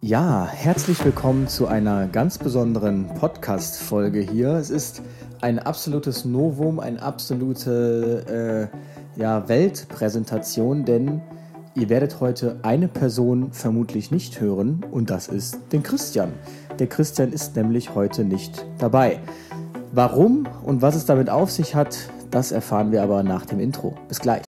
Ja, herzlich willkommen zu einer ganz besonderen Podcast-Folge hier. Es ist ein absolutes Novum, eine absolute äh, ja, Weltpräsentation, denn ihr werdet heute eine Person vermutlich nicht hören und das ist den Christian. Der Christian ist nämlich heute nicht dabei. Warum und was es damit auf sich hat, das erfahren wir aber nach dem Intro. Bis gleich.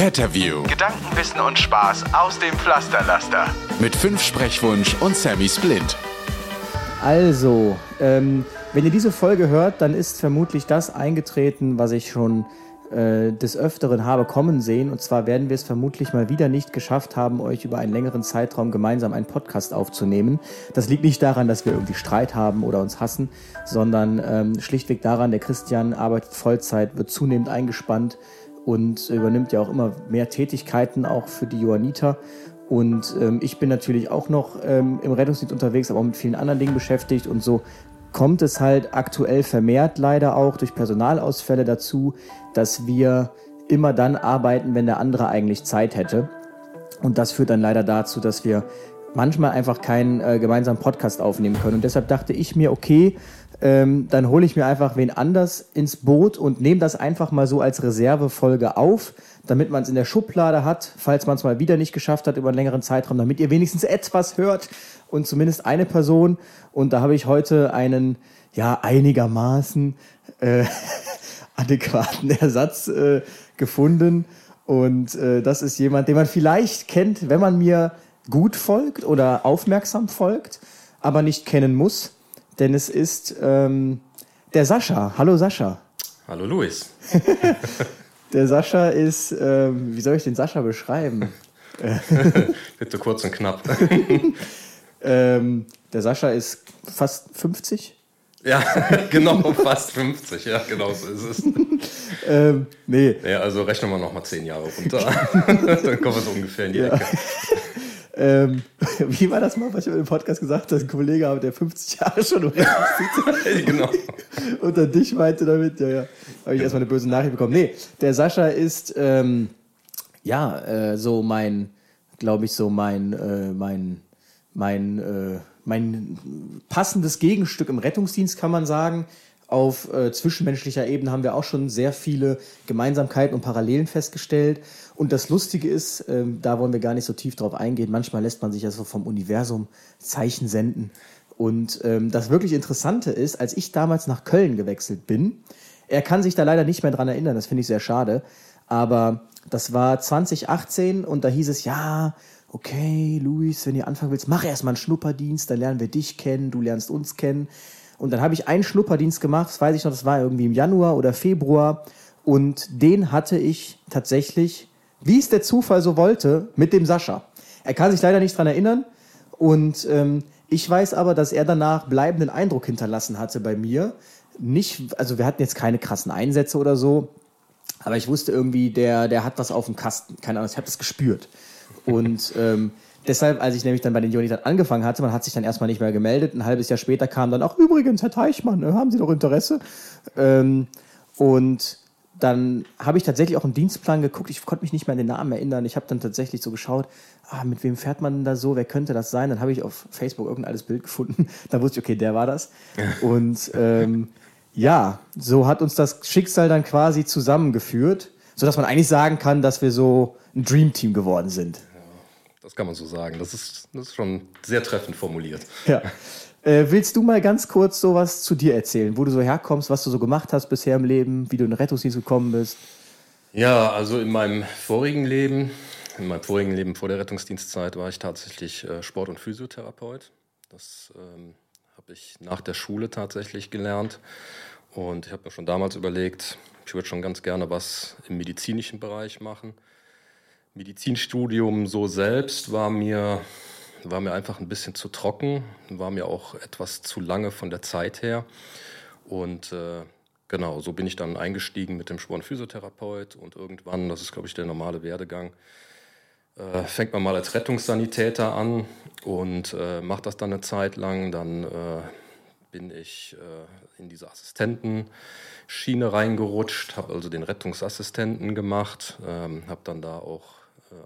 Retterview. Gedankenwissen und Spaß aus dem Pflasterlaster. Mit fünf Sprechwunsch und Sammy Splint. Also, ähm, wenn ihr diese Folge hört, dann ist vermutlich das eingetreten, was ich schon äh, des Öfteren habe kommen sehen. Und zwar werden wir es vermutlich mal wieder nicht geschafft haben, euch über einen längeren Zeitraum gemeinsam einen Podcast aufzunehmen. Das liegt nicht daran, dass wir irgendwie Streit haben oder uns hassen, sondern ähm, schlichtweg daran, der Christian arbeitet Vollzeit, wird zunehmend eingespannt und übernimmt ja auch immer mehr Tätigkeiten auch für die Johanniter. Und ähm, ich bin natürlich auch noch ähm, im Rettungsdienst unterwegs, aber auch mit vielen anderen Dingen beschäftigt. Und so kommt es halt aktuell vermehrt leider auch durch Personalausfälle dazu, dass wir immer dann arbeiten, wenn der andere eigentlich Zeit hätte. Und das führt dann leider dazu, dass wir manchmal einfach keinen äh, gemeinsamen Podcast aufnehmen können. Und deshalb dachte ich mir, okay, ähm, dann hole ich mir einfach wen anders ins Boot und nehme das einfach mal so als Reservefolge auf, damit man es in der Schublade hat, falls man es mal wieder nicht geschafft hat über einen längeren Zeitraum, damit ihr wenigstens etwas hört und zumindest eine Person. Und da habe ich heute einen, ja, einigermaßen äh, adäquaten Ersatz äh, gefunden. Und äh, das ist jemand, den man vielleicht kennt, wenn man mir gut folgt oder aufmerksam folgt, aber nicht kennen muss denn es ist ähm, der Sascha. Hallo Sascha. Hallo Luis. der Sascha ist, ähm, wie soll ich den Sascha beschreiben? Bitte kurz und knapp. ähm, der Sascha ist fast 50. Ja, genau, fast 50, ja, genau so ist es. ähm, nee. Ja, also rechnen wir nochmal 10 Jahre runter. Dann kommen wir so ungefähr in die ja. Ecke. Ähm, wie war das mal, was ich im Podcast gesagt habe? Ein Kollege habe, der 50 Jahre schon im genau. Dann dich meinte damit, ja, ja. Habe ich erstmal eine böse Nachricht bekommen. Nee, der Sascha ist, ähm, ja, äh, so mein, glaube ich, so mein, äh, mein, mein, äh, mein passendes Gegenstück im Rettungsdienst, kann man sagen. Auf äh, zwischenmenschlicher Ebene haben wir auch schon sehr viele Gemeinsamkeiten und Parallelen festgestellt. Und das Lustige ist, ähm, da wollen wir gar nicht so tief drauf eingehen, manchmal lässt man sich ja so vom Universum Zeichen senden. Und ähm, das wirklich Interessante ist, als ich damals nach Köln gewechselt bin, er kann sich da leider nicht mehr dran erinnern, das finde ich sehr schade, aber das war 2018 und da hieß es, ja, okay, Luis, wenn ihr anfangen willst, mach erstmal einen Schnupperdienst, dann lernen wir dich kennen, du lernst uns kennen. Und dann habe ich einen Schnupperdienst gemacht, das weiß ich noch, das war irgendwie im Januar oder Februar. Und den hatte ich tatsächlich, wie es der Zufall so wollte, mit dem Sascha. Er kann sich leider nicht dran erinnern. Und ähm, ich weiß aber, dass er danach bleibenden Eindruck hinterlassen hatte bei mir. Nicht, also wir hatten jetzt keine krassen Einsätze oder so, aber ich wusste irgendwie, der, der hat was auf dem Kasten. Keine Ahnung, ich habe das gespürt. Und ähm, Deshalb, als ich nämlich dann bei den Jonitern angefangen hatte, man hat sich dann erstmal nicht mehr gemeldet. Ein halbes Jahr später kam dann auch, übrigens, Herr Teichmann, äh, haben Sie doch Interesse? Ähm, und dann habe ich tatsächlich auch im Dienstplan geguckt. Ich konnte mich nicht mehr an den Namen erinnern. Ich habe dann tatsächlich so geschaut, ah, mit wem fährt man da so? Wer könnte das sein? Dann habe ich auf Facebook irgendein altes Bild gefunden. Da wusste ich, okay, der war das. Und ähm, ja, so hat uns das Schicksal dann quasi zusammengeführt, sodass man eigentlich sagen kann, dass wir so ein Dream Team geworden sind. Das kann man so sagen. Das ist, das ist schon sehr treffend formuliert. Ja. Äh, willst du mal ganz kurz sowas zu dir erzählen, wo du so herkommst, was du so gemacht hast bisher im Leben, wie du in den Rettungsdienst gekommen bist? Ja, also in meinem vorigen Leben, in meinem vorigen Leben vor der Rettungsdienstzeit war ich tatsächlich äh, Sport- und Physiotherapeut. Das ähm, habe ich nach der Schule tatsächlich gelernt. Und ich habe mir schon damals überlegt, Ich würde schon ganz gerne was im medizinischen Bereich machen. Medizinstudium so selbst war mir, war mir einfach ein bisschen zu trocken, war mir auch etwas zu lange von der Zeit her. Und äh, genau, so bin ich dann eingestiegen mit dem Sporenphysiotherapeut und irgendwann, das ist glaube ich der normale Werdegang, äh, fängt man mal als Rettungssanitäter an und äh, macht das dann eine Zeit lang. Dann äh, bin ich äh, in diese Assistentenschiene reingerutscht, habe also den Rettungsassistenten gemacht, ähm, habe dann da auch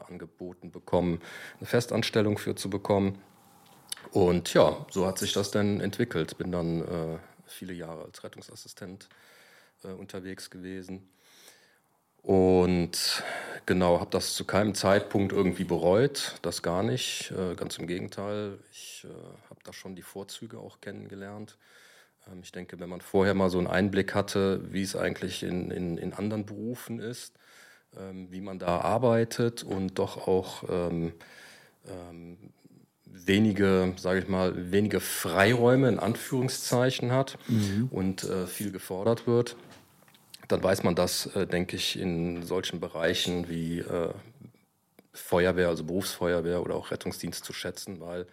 angeboten bekommen, eine Festanstellung für zu bekommen. Und ja, so hat sich das dann entwickelt. Bin dann äh, viele Jahre als Rettungsassistent unterwegs gewesen und genau, habe das zu keinem Zeitpunkt irgendwie bereut, das gar nicht. Äh, ganz im Gegenteil, ich äh, habe da schon die Vorzüge auch kennengelernt. Ähm, ich denke, wenn man vorher mal so einen Einblick hatte, wie es eigentlich in, in, in anderen Berufen ist, wie man da arbeitet und doch auch ähm, ähm, wenige, sage ich mal, wenige Freiräume in Anführungszeichen hat mhm. und äh, viel gefordert wird, dann weiß man das, äh, denke ich, in solchen Bereichen wie äh, Feuerwehr, also Berufsfeuerwehr oder auch Rettungsdienst zu schätzen, weil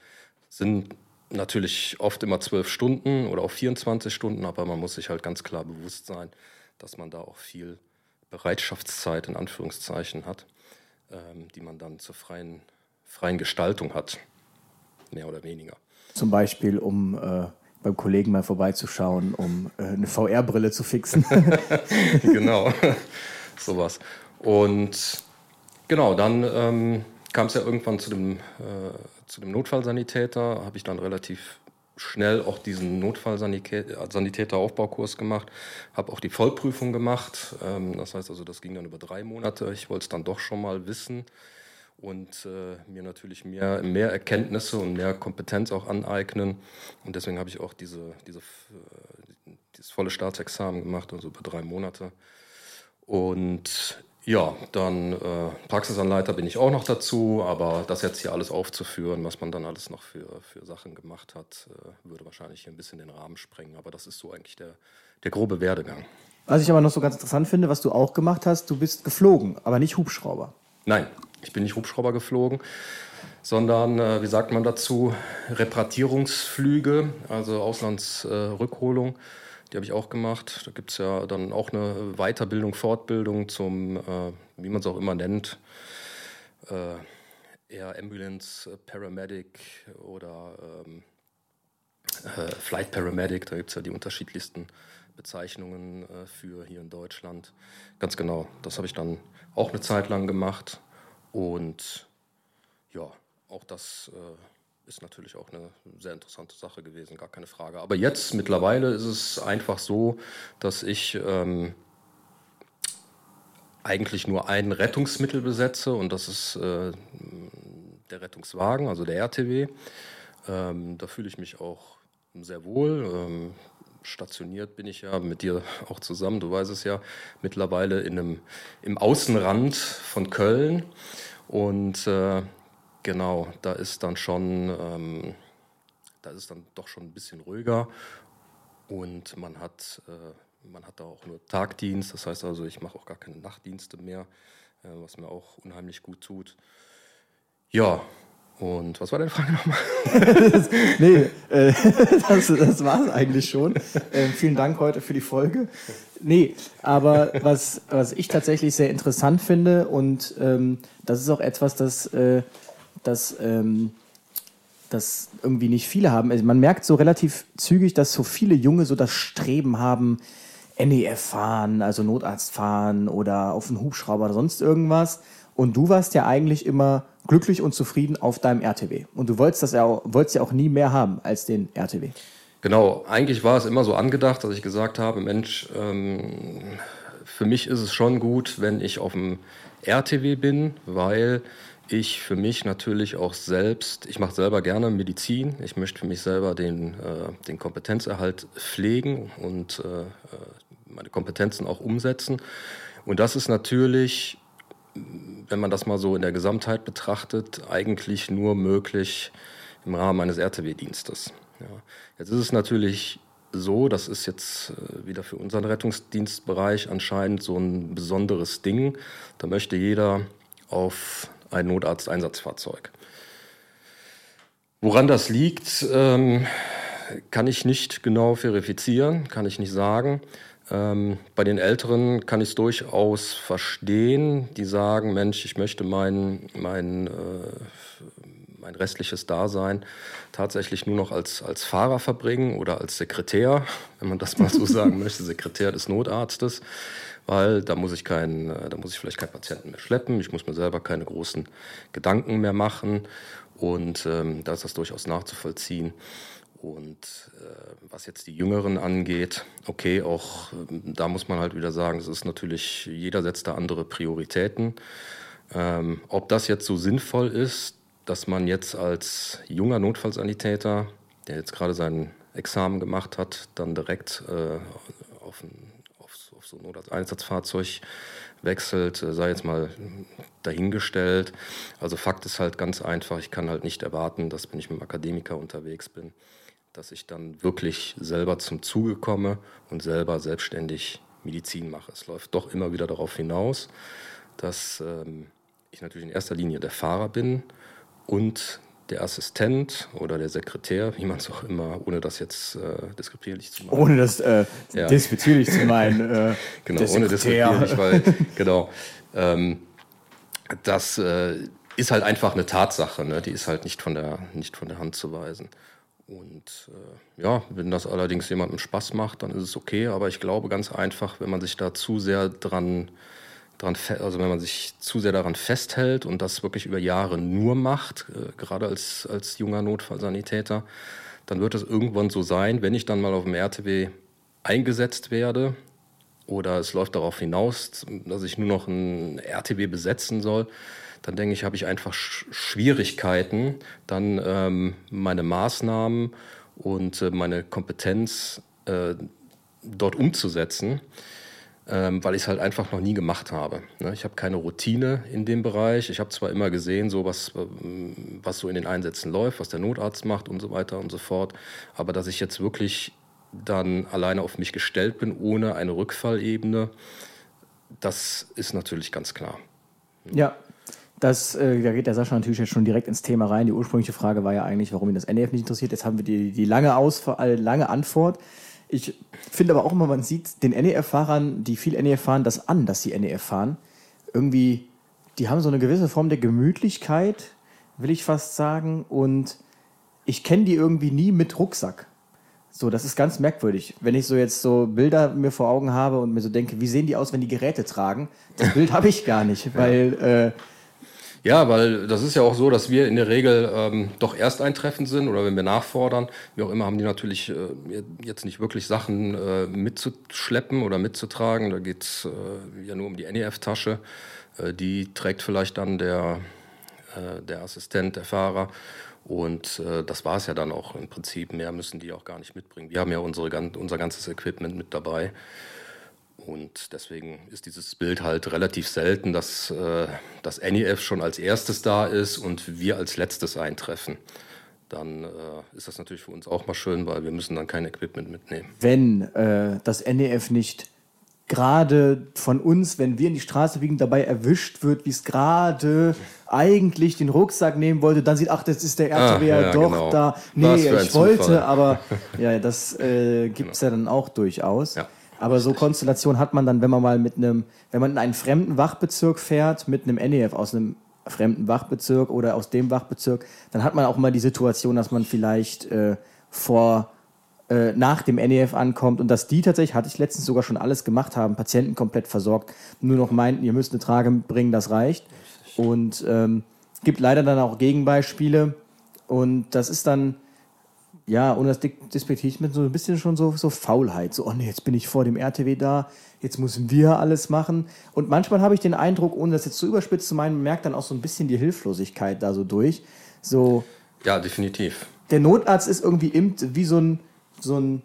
es sind natürlich oft immer zwölf Stunden oder auch 24 Stunden, aber man muss sich halt ganz klar bewusst sein, dass man da auch viel Bereitschaftszeit in Anführungszeichen hat, ähm, die man dann zur freien, freien Gestaltung hat, mehr oder weniger. Zum Beispiel, um äh, beim Kollegen mal vorbeizuschauen, um äh, eine VR-Brille zu fixen. genau, sowas. Und genau, dann ähm, kam es ja irgendwann zu dem, äh, zu dem Notfallsanitäter, habe ich dann relativ schnell auch diesen Notfallsanitäter-Aufbaukurs gemacht, habe auch die Vollprüfung gemacht. Ähm, das heißt also, das ging dann über drei Monate. Ich wollte es dann doch schon mal wissen und äh, mir natürlich mehr, mehr Erkenntnisse und mehr Kompetenz auch aneignen. Und deswegen habe ich auch diese, diese, äh, dieses volle Staatsexamen gemacht, also über drei Monate. Und ja, dann äh, Praxisanleiter bin ich auch noch dazu, aber das jetzt hier alles aufzuführen, was man dann alles noch für, für Sachen gemacht hat, äh, würde wahrscheinlich hier ein bisschen den Rahmen sprengen. Aber das ist so eigentlich der, der grobe Werdegang. Was ich aber noch so ganz interessant finde, was du auch gemacht hast, du bist geflogen, aber nicht Hubschrauber. Nein, ich bin nicht Hubschrauber geflogen, sondern, äh, wie sagt man dazu, Reparatierungsflüge, also Auslandsrückholung. Äh, die habe ich auch gemacht. Da gibt es ja dann auch eine Weiterbildung, Fortbildung zum, äh, wie man es auch immer nennt, äh, Air Ambulance äh, Paramedic oder ähm, äh, Flight Paramedic. Da gibt es ja die unterschiedlichsten Bezeichnungen für hier in Deutschland. Ganz genau, das habe ich dann auch eine Zeit lang gemacht. Und ja, auch das äh, ist natürlich auch eine sehr interessante Sache gewesen, gar keine Frage. Aber jetzt mittlerweile ist es einfach so, dass ich ähm, eigentlich nur ein Rettungsmittel besetze und das ist äh, der Rettungswagen, also der RTW. Ähm, da fühle ich mich auch sehr wohl. Ähm, stationiert bin ich ja mit dir auch zusammen, du weißt es ja, mittlerweile in einem, im Außenrand von Köln. Und äh, genau, da ist dann schon, ähm, da ist dann doch schon ein bisschen ruhiger. Und man hat, äh, man hat da auch nur Tagdienst, das heißt also, ich mache auch gar keine Nachtdienste mehr, äh, was mir auch unheimlich gut tut. Ja, und was war deine Frage nochmal? nee, äh, das, das war es eigentlich schon. Äh, vielen Dank heute für die Folge. Nee, aber was, was ich tatsächlich sehr interessant finde und ähm, das ist auch etwas, das, äh, das, ähm, das irgendwie nicht viele haben. Also man merkt so relativ zügig, dass so viele Junge so das Streben haben, NEF fahren, also Notarzt fahren oder auf einen Hubschrauber oder sonst irgendwas. Und du warst ja eigentlich immer glücklich und zufrieden auf deinem RTW. Und du wolltest das ja auch, wolltest ja auch nie mehr haben als den RTW. Genau, eigentlich war es immer so angedacht, dass ich gesagt habe, Mensch, ähm, für mich ist es schon gut, wenn ich auf dem RTW bin, weil ich für mich natürlich auch selbst, ich mache selber gerne Medizin, ich möchte für mich selber den, äh, den Kompetenzerhalt pflegen und äh, äh meine Kompetenzen auch umsetzen. Und das ist natürlich wenn man das mal so in der Gesamtheit betrachtet, eigentlich nur möglich im Rahmen eines RTW-Dienstes. Ja. Jetzt ist es natürlich so, das ist jetzt äh, wieder für unseren Rettungsdienstbereich anscheinend so ein besonderes Ding. Da möchte jeder auf ein Notarzteinsatzfahrzeug. Woran das liegt, ähm, kann ich nicht genau verifizieren, kann ich nicht sagen. Ähm, bei den Älteren kann ich es durchaus verstehen, die sagen, Mensch, ich möchte mein, mein, äh, mein restliches Dasein tatsächlich nur noch als, als Fahrer verbringen oder als Sekretär, wenn man das mal so sagen möchte, Sekretär des Notarztes, weil da muss ich keinen, äh, da muss ich vielleicht keinen Patienten mehr schleppen, ich muss mir selber keine großen Gedanken mehr machen und ähm, da ist das durchaus nachzuvollziehen. Und äh, was jetzt die Jüngeren angeht, okay, auch äh, da muss man halt wieder sagen, es ist natürlich, jeder setzt da andere Prioritäten. Ähm, ob das jetzt so sinnvoll ist, dass man jetzt als junger Notfallsanitäter, der jetzt gerade sein Examen gemacht hat, dann direkt äh, auf, ein, auf, auf so ein Notarzteinsatzfahrzeug wechselt, äh, sei jetzt mal dahingestellt. Also Fakt ist halt ganz einfach, ich kann halt nicht erwarten, dass wenn ich mit einem Akademiker unterwegs bin, dass ich dann wirklich selber zum Zuge komme und selber selbstständig Medizin mache. Es läuft doch immer wieder darauf hinaus, dass ähm, ich natürlich in erster Linie der Fahrer bin und der Assistent oder der Sekretär, wie man es auch immer, ohne das jetzt äh, despektierlich zu machen. Ohne das äh, ja. despektierlich zu meinen. Äh, genau, ohne despektierlich, weil, genau. Ähm, das äh, ist halt einfach eine Tatsache, ne? die ist halt nicht von der, nicht von der Hand zu weisen. Und äh, ja, wenn das allerdings jemandem Spaß macht, dann ist es okay. Aber ich glaube ganz einfach, wenn man sich da zu sehr dran, dran also wenn man sich zu sehr daran festhält und das wirklich über Jahre nur macht, äh, gerade als, als junger Notfallsanitäter, dann wird es irgendwann so sein, wenn ich dann mal auf dem RTW eingesetzt werde oder es läuft darauf hinaus, dass ich nur noch ein RTW besetzen soll, dann denke ich, habe ich einfach Schwierigkeiten, dann ähm, meine Maßnahmen und äh, meine Kompetenz äh, dort umzusetzen, ähm, weil ich es halt einfach noch nie gemacht habe. Ne? Ich habe keine Routine in dem Bereich. Ich habe zwar immer gesehen, so was, ähm, was so in den Einsätzen läuft, was der Notarzt macht und so weiter und so fort, aber dass ich jetzt wirklich dann alleine auf mich gestellt bin, ohne eine Rückfallebene, das ist natürlich ganz klar. Ja, das, äh, da geht der Sascha natürlich jetzt schon direkt ins Thema rein. Die ursprüngliche Frage war ja eigentlich, warum ihn das NEF nicht interessiert. Jetzt haben wir die, die lange, Ausf äh, lange Antwort. Ich finde aber auch immer, man sieht den NEF-Fahrern, die viel NEF fahren, das an, dass sie NEF fahren. Irgendwie, die haben so eine gewisse Form der Gemütlichkeit, will ich fast sagen. Und ich kenne die irgendwie nie mit Rucksack. So, das ist ganz merkwürdig. Wenn ich so jetzt so Bilder mir vor Augen habe und mir so denke, wie sehen die aus, wenn die Geräte tragen? Das Bild habe ich gar nicht, weil äh, ja, weil das ist ja auch so, dass wir in der Regel ähm, doch erst eintreffend sind oder wenn wir nachfordern, wie auch immer, haben die natürlich äh, jetzt nicht wirklich Sachen äh, mitzuschleppen oder mitzutragen. Da geht's äh, ja nur um die NEF-Tasche. Äh, die trägt vielleicht dann der, äh, der Assistent, der Fahrer. Und äh, das war es ja dann auch im Prinzip. Mehr müssen die auch gar nicht mitbringen. Wir haben ja unsere, unser ganzes Equipment mit dabei. Und deswegen ist dieses Bild halt relativ selten, dass äh, das NEF schon als erstes da ist und wir als letztes eintreffen. Dann äh, ist das natürlich für uns auch mal schön, weil wir müssen dann kein Equipment mitnehmen. Wenn äh, das NEF nicht gerade von uns, wenn wir in die Straße biegen, dabei erwischt wird, wie es gerade eigentlich den Rucksack nehmen wollte, dann sieht, ach, das ist der RTW ah, ja, doch genau. da. Nee, ich wollte, aber ja, das äh, gibt es genau. ja dann auch durchaus. Ja. Aber so Konstellation hat man dann, wenn man mal mit einem, wenn man in einen fremden Wachbezirk fährt, mit einem NEF aus einem fremden Wachbezirk oder aus dem Wachbezirk, dann hat man auch mal die Situation, dass man vielleicht äh, vor äh, nach dem NEF ankommt. Und dass die tatsächlich, hatte ich letztens sogar schon alles gemacht haben, Patienten komplett versorgt, nur noch meinten, ihr müsst eine Trage bringen, das reicht. Und ähm, gibt leider dann auch Gegenbeispiele. Und das ist dann ja, ohne das despektiere mit so ein bisschen schon so, so Faulheit. So, oh nee, jetzt bin ich vor dem RTW da, jetzt müssen wir alles machen. Und manchmal habe ich den Eindruck, ohne das jetzt zu überspitzt zu meinen, man merkt dann auch so ein bisschen die Hilflosigkeit da so durch. So. Ja, definitiv. Der Notarzt ist irgendwie im, wie so ein, so ein,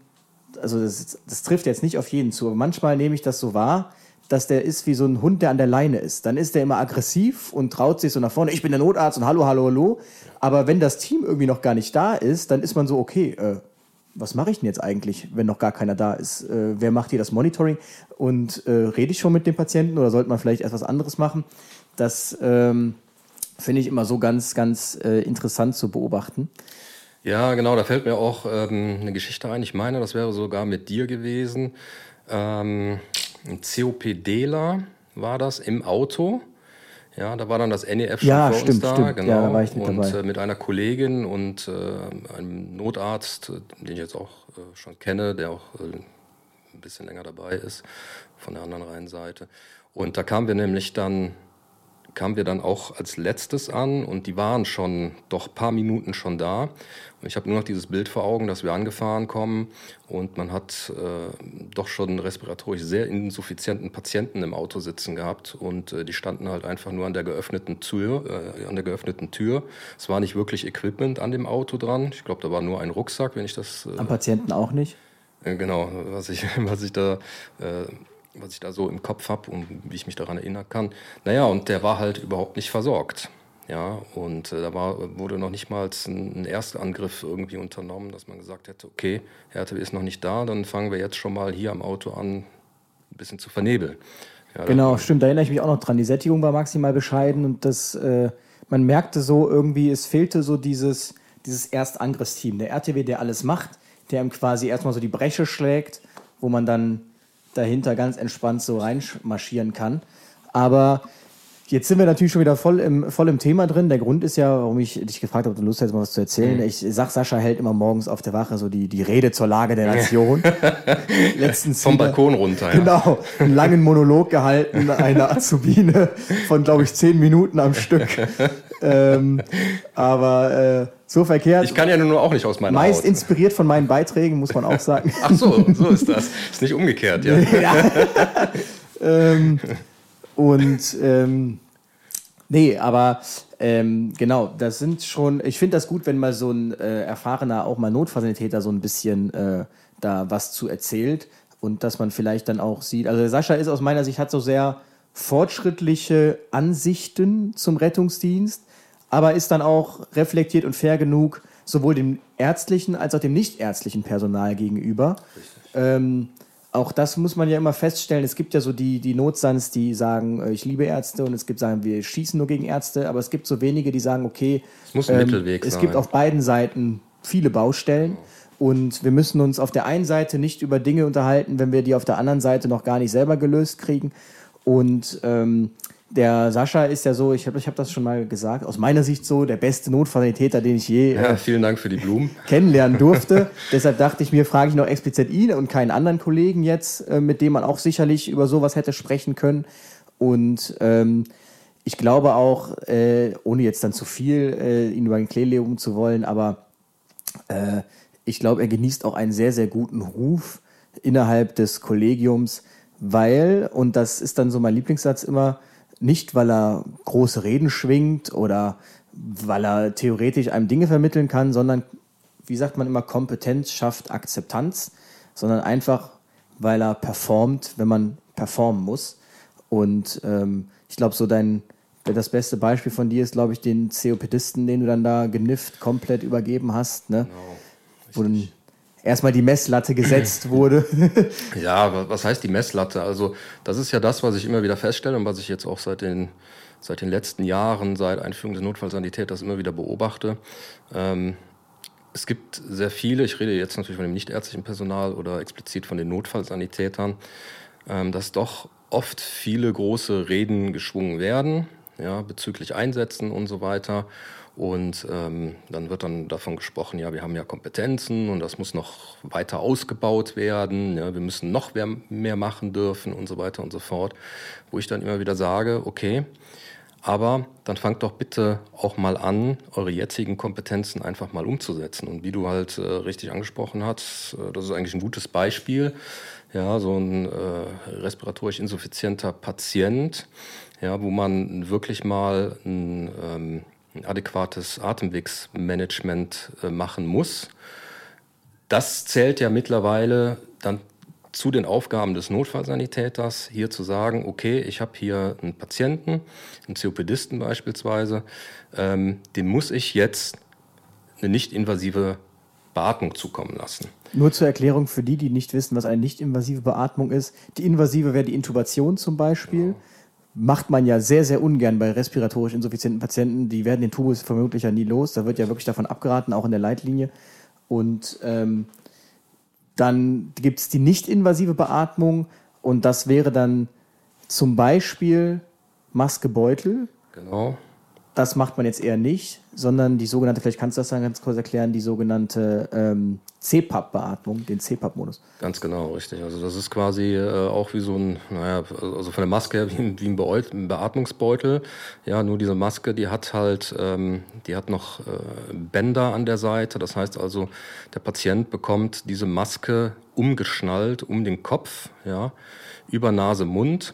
also das, das trifft jetzt nicht auf jeden zu, aber manchmal nehme ich das so wahr, dass der ist wie so ein Hund, der an der Leine ist. Dann ist der immer aggressiv und traut sich so nach vorne, ich bin der Notarzt und hallo, hallo, hallo. Aber wenn das Team irgendwie noch gar nicht da ist, dann ist man so, okay, äh, was mache ich denn jetzt eigentlich, wenn noch gar keiner da ist? Äh, wer macht hier das Monitoring? Und äh, rede ich schon mit dem Patienten oder sollte man vielleicht etwas anderes machen? Das ähm, finde ich immer so ganz, ganz äh, interessant zu beobachten. Ja, genau, da fällt mir auch ähm, eine Geschichte ein. Ich meine, das wäre sogar mit dir gewesen. Ähm, ein COPDler war das im Auto. Ja, da war dann das NEF schon ja, vor stimmt, uns da, stimmt. genau. Ja, da war ich mit und dabei. äh, mit einer Kollegin und äh, einem Notarzt, äh, den ich jetzt auch äh, schon kenne, der auch äh, ein bisschen länger dabei ist, von der anderen Rheinseite. Und da kamen wir nämlich dann kamen wir dann auch als letztes an und die waren schon doch paar Minuten schon da. Und ich habe nur noch dieses Bild vor Augen, dass wir angefahren kommen und man hat äh, doch schon respiratorisch sehr insuffizienten Patienten im Auto sitzen gehabt und äh, die standen halt einfach nur an der geöffneten Tür, äh, an der geöffneten Tür. Es war nicht wirklich Equipment an dem Auto dran. Ich glaube, da war nur ein Rucksack, wenn ich das Am Patienten auch nicht? äh, genau, was ich, was ich da, äh, was ich da so im Kopf habe und wie ich mich daran erinnern kann. Naja, und der war halt überhaupt nicht versorgt. Ja, und äh, da war, wurde noch nicht mal ein, ein Erstangriff irgendwie unternommen, dass man gesagt hätte, okay, RTW ist noch nicht da, dann fangen wir jetzt schon mal hier am Auto an, ein bisschen zu vernebeln. Ja, Genau, stimmt, da erinnere ich mich auch noch dran. Die Sättigung war maximal bescheiden und das, äh, man merkte so irgendwie, es fehlte so dieses, dieses Erstangriffsteam. Der RTW, der alles macht, der ihm quasi erstmal so die Breche schlägt, wo man dann dahinter ganz entspannt so reinmarschieren kann. Aber jetzt sind wir natürlich schon wieder voll im, voll im Thema drin. Der Grund ist ja, warum ich dich gefragt habe, ob du Lust hast, mal was zu erzählen. Ich sag, Sascha hält immer morgens auf der Wache so die, die Rede zur Lage der Nation. Letztens Vom wieder- Balkon runter, ja. Genau, einen langen Monolog gehalten, eine Azubine von, glaube ich, zehn Minuten am Stück. Ähm, aber äh, so verkehrt. Ich kann ja nun auch nicht aus meiner Meist Haut. inspiriert von meinen Beiträgen, muss man auch sagen. Ach so, so ist das. Ist nicht umgekehrt, ja. ähm, und ähm, nee, aber ähm, genau, das sind schon, ich finde das gut, wenn mal so ein äh, erfahrener, auch mal Notfallsanitäter so ein bisschen äh, da was zu erzählt und dass man vielleicht dann auch sieht, also der Sascha ist aus meiner Sicht, hat so sehr fortschrittliche Ansichten zum Rettungsdienst, aber ist dann auch reflektiert und fair genug, sowohl dem ärztlichen als auch dem nichtärztlichen Personal gegenüber. Ähm, auch das muss man ja immer feststellen. Es gibt ja so die, die Notsans, die sagen, äh, ich liebe Ärzte und es gibt sagen, wir schießen nur gegen Ärzte, aber es gibt so wenige, die sagen, okay, Es muss ein Mittelweg es sein. gibt auf beiden Seiten viele Baustellen und wir müssen uns auf der einen Seite nicht über Dinge unterhalten, wenn wir die auf der anderen Seite noch gar nicht selber gelöst kriegen. Und ähm, der Sascha ist ja so, ich habe ich hab das schon mal gesagt, aus meiner Sicht so der beste Notfallsanitäter, den ich je äh, ja. Vielen Dank für die Blumen. kennenlernen durfte. Deshalb dachte ich mir, frage ich noch explizit ihn und keinen anderen Kollegen jetzt, äh, mit dem man auch sicherlich über sowas hätte sprechen können. Und ähm, ich glaube auch, äh, ohne jetzt dann zu viel äh, ihn über den Klee legen zu wollen, aber äh, ich glaube, er genießt auch einen sehr, sehr guten Ruf innerhalb des Kollegiums, weil, und das ist dann so mein Lieblingssatz immer, nicht weil er große Reden schwingt oder weil er theoretisch einem Dinge vermitteln kann, sondern, wie sagt man immer, Kompetenz schafft Akzeptanz, sondern einfach, weil er performt, wenn man performen muss. Und ähm, ich glaube, so dein, das beste Beispiel von dir ist, glaube ich, den COPDisten, den du dann da genifft komplett übergeben hast, ne? Wo dann erstmal die Messlatte gesetzt wurde. Ja, wa- was heißt die Messlatte? Also das ist ja das, was ich immer wieder feststelle und was ich jetzt auch seit den, seit den letzten Jahren, seit Einführung des Notfallsanitäters immer wieder beobachte. Ähm, es gibt sehr viele, ich rede jetzt natürlich von dem nichtärztlichen Personal oder explizit von den Notfallsanitätern, ähm, dass doch oft viele große Reden geschwungen werden, ja, bezüglich Einsätzen und so weiter. Und ähm, dann wird dann davon gesprochen, ja, wir haben ja Kompetenzen und das muss noch weiter ausgebaut werden, ja, wir müssen noch mehr, mehr machen dürfen und so weiter und so fort. Wo ich dann immer wieder sage, okay, aber dann fangt doch bitte auch mal an, eure jetzigen Kompetenzen einfach mal umzusetzen. Und wie du halt äh, richtig angesprochen hast, äh, das ist eigentlich ein gutes Beispiel. Ja, so ein äh, respiratorisch insuffizienter Patient, ja, wo man wirklich mal ein, ähm, adäquates Atemwegsmanagement äh, machen muss. Das zählt ja mittlerweile dann zu den Aufgaben des Notfallsanitäters, hier zu sagen, okay, ich habe hier einen Patienten, einen COPDisten beispielsweise, ähm, dem muss ich jetzt eine nicht invasive Beatmung zukommen lassen. Nur zur Erklärung für die, die nicht wissen, was eine nicht-invasive Beatmung ist. Die invasive wäre die Intubation zum Beispiel. Genau. Macht man ja sehr, sehr ungern bei respiratorisch insuffizienten Patienten. Die werden den Tubus vermutlich ja nie los. Da wird ja wirklich davon abgeraten, auch in der Leitlinie. Und ähm, dann gibt es die nicht-invasive Beatmung und das wäre dann zum Beispiel Maskebeutel. Genau. Das macht man jetzt eher nicht, sondern die sogenannte, vielleicht kannst du das dann ganz kurz erklären, die sogenannte ähm, CPAP-Beatmung, den CPAP-Modus. Ganz genau, richtig. Also das ist quasi äh, auch wie so ein, naja, also von der Maske her wie, wie ein, Beatmungsbeutel. Ja, nur diese Maske, die hat halt, ähm, die hat noch äh, Bänder an der Seite. Das heißt also, der Patient bekommt diese Maske umgeschnallt um den Kopf, ja, über Nase, Mund.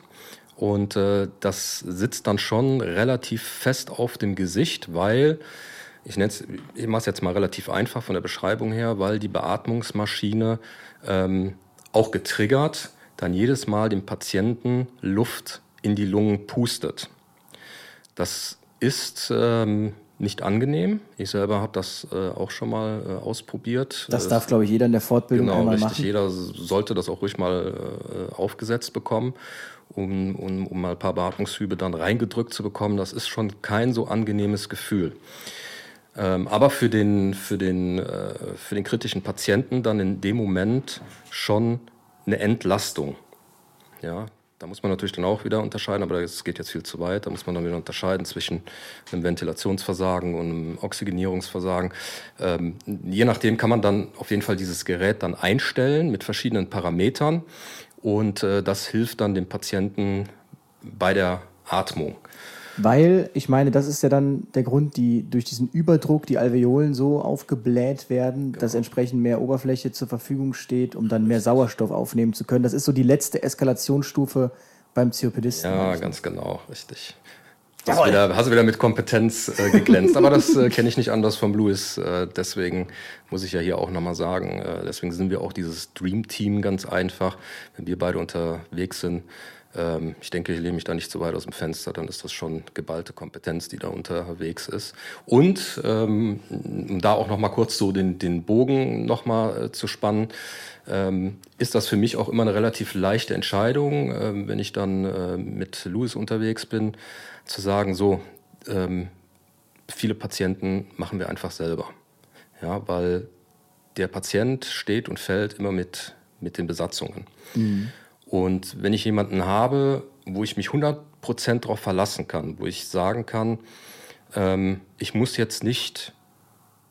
Und äh, das sitzt dann schon relativ fest auf dem Gesicht, weil, ich, ich mache es jetzt mal relativ einfach von der Beschreibung her, weil die Beatmungsmaschine ähm, auch getriggert dann jedes Mal dem Patienten Luft in die Lungen pustet. Das ist ähm, nicht angenehm. Ich selber habe das äh, auch schon mal äh, ausprobiert. Das darf, glaube ich, jeder in der Fortbildung genau, einmal richtig. machen. Jeder sollte das auch ruhig mal äh, aufgesetzt bekommen um, um, um mal ein paar Beatmungshübe dann reingedrückt zu bekommen, das ist schon kein so angenehmes Gefühl. Ähm, aber für den, für, den, äh, für den kritischen Patienten dann in dem Moment schon eine Entlastung. Ja, da muss man natürlich dann auch wieder unterscheiden, aber das geht jetzt viel zu weit. Da muss man dann wieder unterscheiden zwischen einem Ventilationsversagen und einem Oxygenierungsversagen. Ähm, je nachdem kann man dann auf jeden Fall dieses Gerät dann einstellen mit verschiedenen Parametern. Und äh, das hilft dann dem Patienten bei der Atmung. Weil, ich meine, das ist ja dann der Grund, die durch diesen Überdruck die Alveolen so aufgebläht werden, genau. dass entsprechend mehr Oberfläche zur Verfügung steht, um dann mehr Sauerstoff aufnehmen zu können. Das ist so die letzte Eskalationsstufe beim COPDisten. Ja, ganz genau, richtig. Hast du, wieder, hast du wieder mit Kompetenz äh, geglänzt. Aber das äh, kenne ich nicht anders vom Louis. Äh, deswegen muss ich ja hier auch nochmal sagen, äh, deswegen sind wir auch dieses Dream Team ganz einfach. Wenn wir beide unterwegs sind, ähm, ich denke, ich lehne mich da nicht zu weit aus dem Fenster, dann ist das schon geballte Kompetenz, die da unterwegs ist. Und ähm, um da auch nochmal kurz so den, den Bogen nochmal äh, zu spannen, ähm, ist das für mich auch immer eine relativ leichte Entscheidung, ähm, wenn ich dann äh, mit Louis unterwegs bin zu sagen, so, ähm, viele Patienten machen wir einfach selber. Ja, weil der Patient steht und fällt immer mit, mit den Besatzungen. Mhm. Und wenn ich jemanden habe, wo ich mich 100% darauf verlassen kann, wo ich sagen kann, ähm, ich muss jetzt nicht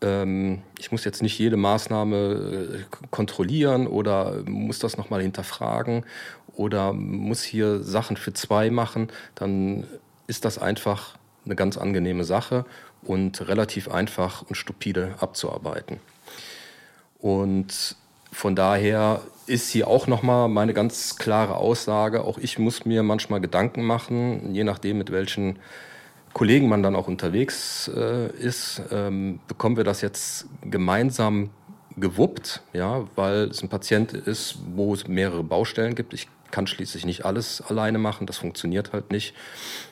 ähm, ich muss jetzt nicht jede Maßnahme äh, kontrollieren oder muss das nochmal hinterfragen oder muss hier Sachen für zwei machen, dann ist das einfach eine ganz angenehme Sache und relativ einfach und stupide abzuarbeiten. Und von daher ist hier auch nochmal meine ganz klare Aussage, auch ich muss mir manchmal Gedanken machen, je nachdem mit welchen Kollegen man dann auch unterwegs äh, ist, ähm, bekommen wir das jetzt gemeinsam gewuppt, ja, weil es ein Patient ist, wo es mehrere Baustellen gibt. Ich kann schließlich nicht alles alleine machen, das funktioniert halt nicht.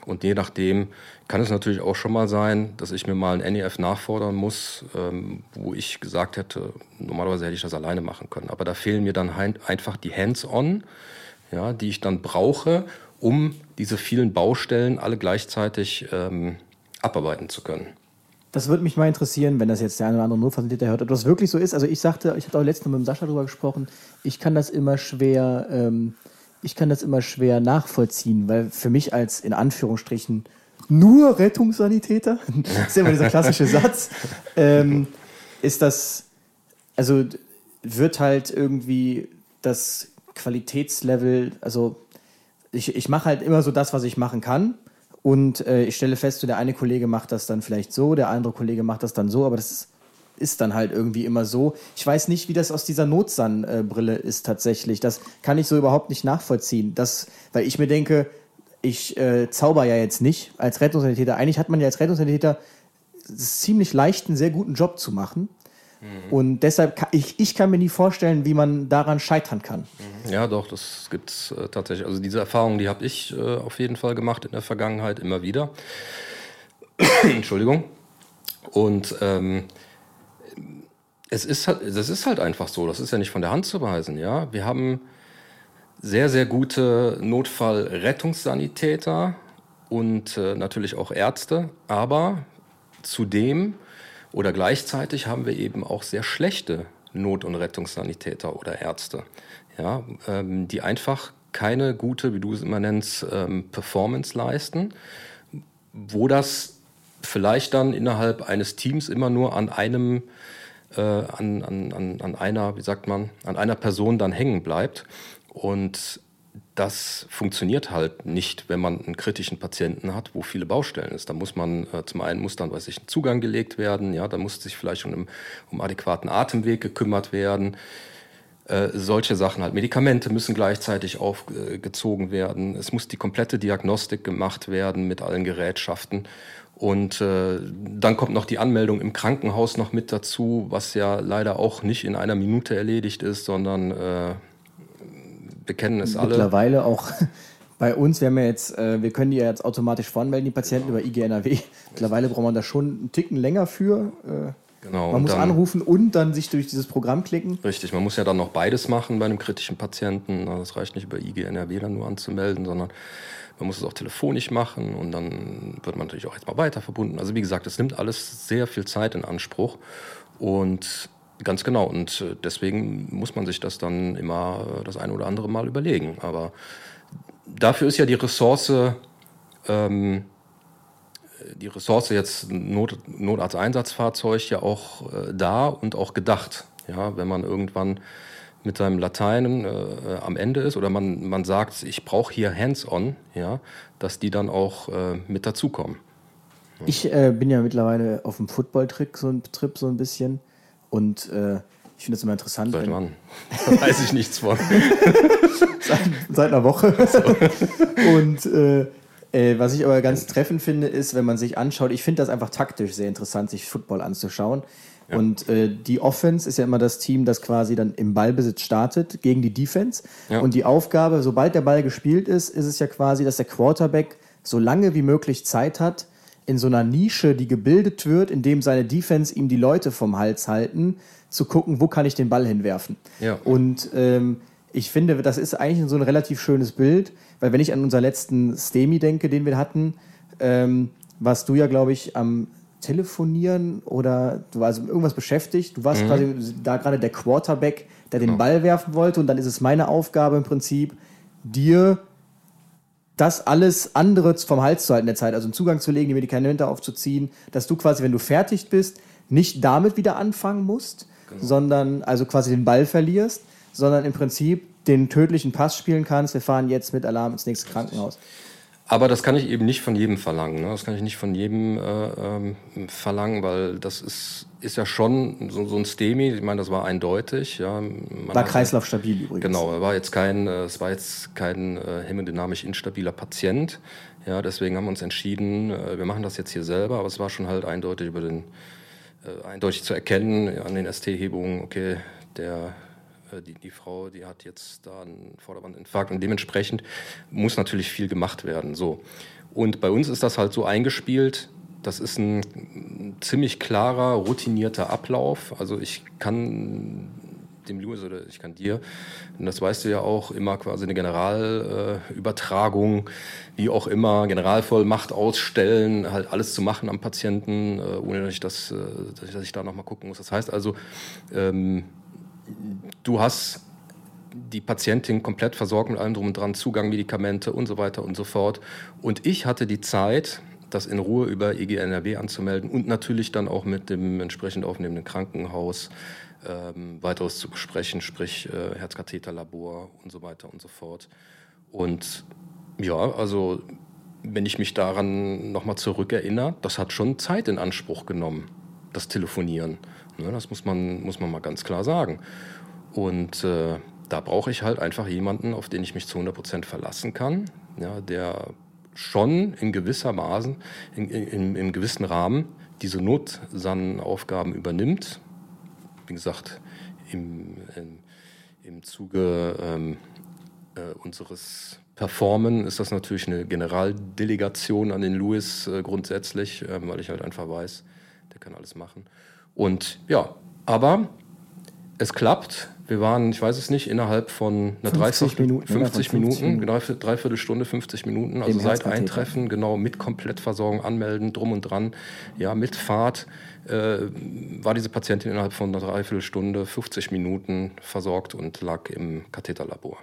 Und je nachdem kann es natürlich auch schon mal sein, dass ich mir mal ein NEF nachfordern muss, ähm, wo ich gesagt hätte, normalerweise hätte ich das alleine machen können. Aber da fehlen mir dann einfach die Hands-on, ja, die ich dann brauche, um diese vielen Baustellen alle gleichzeitig ähm, abarbeiten zu können. Das würde mich mal interessieren, wenn das jetzt der eine oder andere Notfallsanitäter hört, ob das wirklich so ist. Also ich sagte, ich hatte auch letztens mit dem Sascha darüber gesprochen, ich kann das immer schwer ähm, ich kann das immer schwer nachvollziehen, weil für mich als in Anführungsstrichen nur Rettungssanitäter, ist immer dieser klassische Satz, ähm, ist das, also wird halt irgendwie das Qualitätslevel, also ich, ich mache halt immer so das, was ich machen kann. Und äh, ich stelle fest, so der eine Kollege macht das dann vielleicht so, der andere Kollege macht das dann so, aber das ist ist dann halt irgendwie immer so. Ich weiß nicht, wie das aus dieser Notsan-Brille ist tatsächlich. Das kann ich so überhaupt nicht nachvollziehen. Das, weil ich mir denke, ich äh, zauber ja jetzt nicht als Rettungssanitäter. Eigentlich hat man ja als Rettungssanitäter ziemlich leicht, einen sehr guten Job zu machen. Mhm. Und deshalb, kann, ich, ich kann mir nie vorstellen, wie man daran scheitern kann. Mhm. Ja, doch, das gibt es äh, tatsächlich. Also diese Erfahrung, die habe ich äh, auf jeden Fall gemacht in der Vergangenheit immer wieder. Entschuldigung. Und ähm, es ist halt, das ist halt einfach so. Das ist ja nicht von der Hand zu weisen. Ja, wir haben sehr, sehr gute Notfallrettungssanitäter und äh, natürlich auch Ärzte. Aber zudem oder gleichzeitig haben wir eben auch sehr schlechte Not- und Rettungssanitäter oder Ärzte, ja, ähm, die einfach keine gute, wie du es immer nennst, ähm, Performance leisten, wo das vielleicht dann innerhalb eines Teams immer nur an einem, äh, an, an, an einer, wie sagt man, an einer Person dann hängen bleibt. Und das funktioniert halt nicht, wenn man einen kritischen Patienten hat, wo viele Baustellen ist. Da muss man, äh, zum einen muss dann, weiß ich, ein Zugang gelegt werden, ja, da muss sich vielleicht um, um adäquaten Atemweg gekümmert werden. Äh, solche Sachen halt. Medikamente müssen gleichzeitig aufgezogen werden. Es muss die komplette Diagnostik gemacht werden mit allen Gerätschaften. Und äh, dann kommt noch die Anmeldung im Krankenhaus noch mit dazu, was ja leider auch nicht in einer Minute erledigt ist, sondern äh, wir kennen es alle. Mittlerweile auch bei uns, wir haben ja jetzt, äh, wir können die ja jetzt automatisch voranmelden, die Patienten über IGNRW. Mittlerweile braucht man da schon einen Ticken länger für. Äh, Genau, man muss dann, anrufen und dann sich durch dieses Programm klicken. Richtig, man muss ja dann noch beides machen bei einem kritischen Patienten. Das reicht nicht über IGNRW dann nur anzumelden, sondern man muss es auch telefonisch machen und dann wird man natürlich auch jetzt mal weiter verbunden. Also wie gesagt, es nimmt alles sehr viel Zeit in Anspruch und ganz genau. Und äh, deswegen muss man sich das dann immer äh, das eine oder andere Mal überlegen. Aber dafür ist ja die Ressource ähm, die Ressource jetzt Not, Notarzteinsatzfahrzeug ja auch äh, da und auch gedacht. Ja, wenn man irgendwann mit seinem Latein äh, am Ende ist oder man, man sagt, ich brauche hier Hands-on, ja, dass die dann auch äh, mit dazukommen. Ja. Ich äh, bin ja mittlerweile auf dem Football-Trip so, ein, Trip so ein bisschen und äh, ich finde es immer interessant. Seit wann? Da weiß ich nichts von. seit, seit, einer Woche. So. und äh, äh, was ich aber ganz treffend finde, ist, wenn man sich anschaut, ich finde das einfach taktisch sehr interessant, sich Football anzuschauen. Ja. Und äh, die Offense ist ja immer das Team, das quasi dann im Ballbesitz startet gegen die Defense. Ja. Und die Aufgabe, sobald der Ball gespielt ist, ist es ja quasi, dass der Quarterback so lange wie möglich Zeit hat, in so einer Nische, die gebildet wird, indem seine Defense ihm die Leute vom Hals halten, zu gucken, wo kann ich den Ball hinwerfen. Ja. Und ähm, ich finde, das ist eigentlich so ein relativ schönes Bild, weil wenn ich an unseren letzten Stemi denke, den wir hatten, ähm, warst du ja, glaube ich, am Telefonieren oder du warst irgendwas beschäftigt. Du warst mhm. quasi da gerade der Quarterback, der genau. den Ball werfen wollte und dann ist es meine Aufgabe im Prinzip, dir das alles andere vom Hals zu halten in der Zeit, also einen Zugang zu legen, die Medikamente aufzuziehen, dass du quasi, wenn du fertig bist, nicht damit wieder anfangen musst, genau. sondern also quasi den Ball verlierst, sondern im Prinzip den tödlichen Pass spielen kannst. Wir fahren jetzt mit Alarm ins nächste Krankenhaus. Aber das kann ich eben nicht von jedem verlangen. Ne? Das kann ich nicht von jedem äh, ähm, verlangen, weil das ist, ist ja schon so, so ein STEMI. Ich meine, das war eindeutig. Ja. Man war kreislaufstabil übrigens. Genau, war jetzt kein, äh, es war jetzt kein äh, hämodynamisch instabiler Patient. Ja, deswegen haben wir uns entschieden, äh, wir machen das jetzt hier selber. Aber es war schon halt eindeutig über den, äh, eindeutig zu erkennen an den ST-Hebungen. Okay, der die, die Frau, die hat jetzt da einen Vorderwandinfarkt und dementsprechend muss natürlich viel gemacht werden. So. Und bei uns ist das halt so eingespielt, das ist ein ziemlich klarer, routinierter Ablauf. Also ich kann dem Lewis oder ich kann dir, und das weißt du ja auch, immer quasi eine Generalübertragung, äh, wie auch immer, Generalvollmacht ausstellen, halt alles zu machen am Patienten, äh, ohne dass ich, das, äh, dass ich da nochmal gucken muss. Das heißt also, ähm, du hast die Patientin komplett versorgt mit allem drum und dran, Zugang, Medikamente und so weiter und so fort. Und ich hatte die Zeit, das in Ruhe über EGNRW anzumelden und natürlich dann auch mit dem entsprechend aufnehmenden Krankenhaus ähm, weiteres zu besprechen, sprich äh, Herzkatheterlabor und so weiter und so fort. Und ja, also wenn ich mich daran nochmal zurückerinnere, das hat schon Zeit in Anspruch genommen, das Telefonieren. Ne, das muss man, muss man mal ganz klar sagen. Und äh, da brauche ich halt einfach jemanden, auf den ich mich zu 100 Prozent verlassen kann, ja, der schon in gewisser Maßen, in, in, in, gewissen Rahmen diese Notsannaufgaben übernimmt. Wie gesagt, im, im, im Zuge ähm, äh, unseres Performen ist das natürlich eine Generaldelegation an den Louis äh, grundsätzlich, äh, weil ich halt einfach weiß, der kann alles machen. Und ja, Aber es klappt. Wir waren, ich weiß es nicht, innerhalb von einer 30 Minuten, 50 Minuten, Minuten, Minuten. dreiviertel Stunde, 50 Minuten, also seit Eintreffen, genau, mit Komplettversorgung anmelden, drum und dran, ja, mit Fahrt, äh, war diese Patientin innerhalb von einer Dreiviertelstunde, 50 Minuten versorgt und lag im Katheterlabor.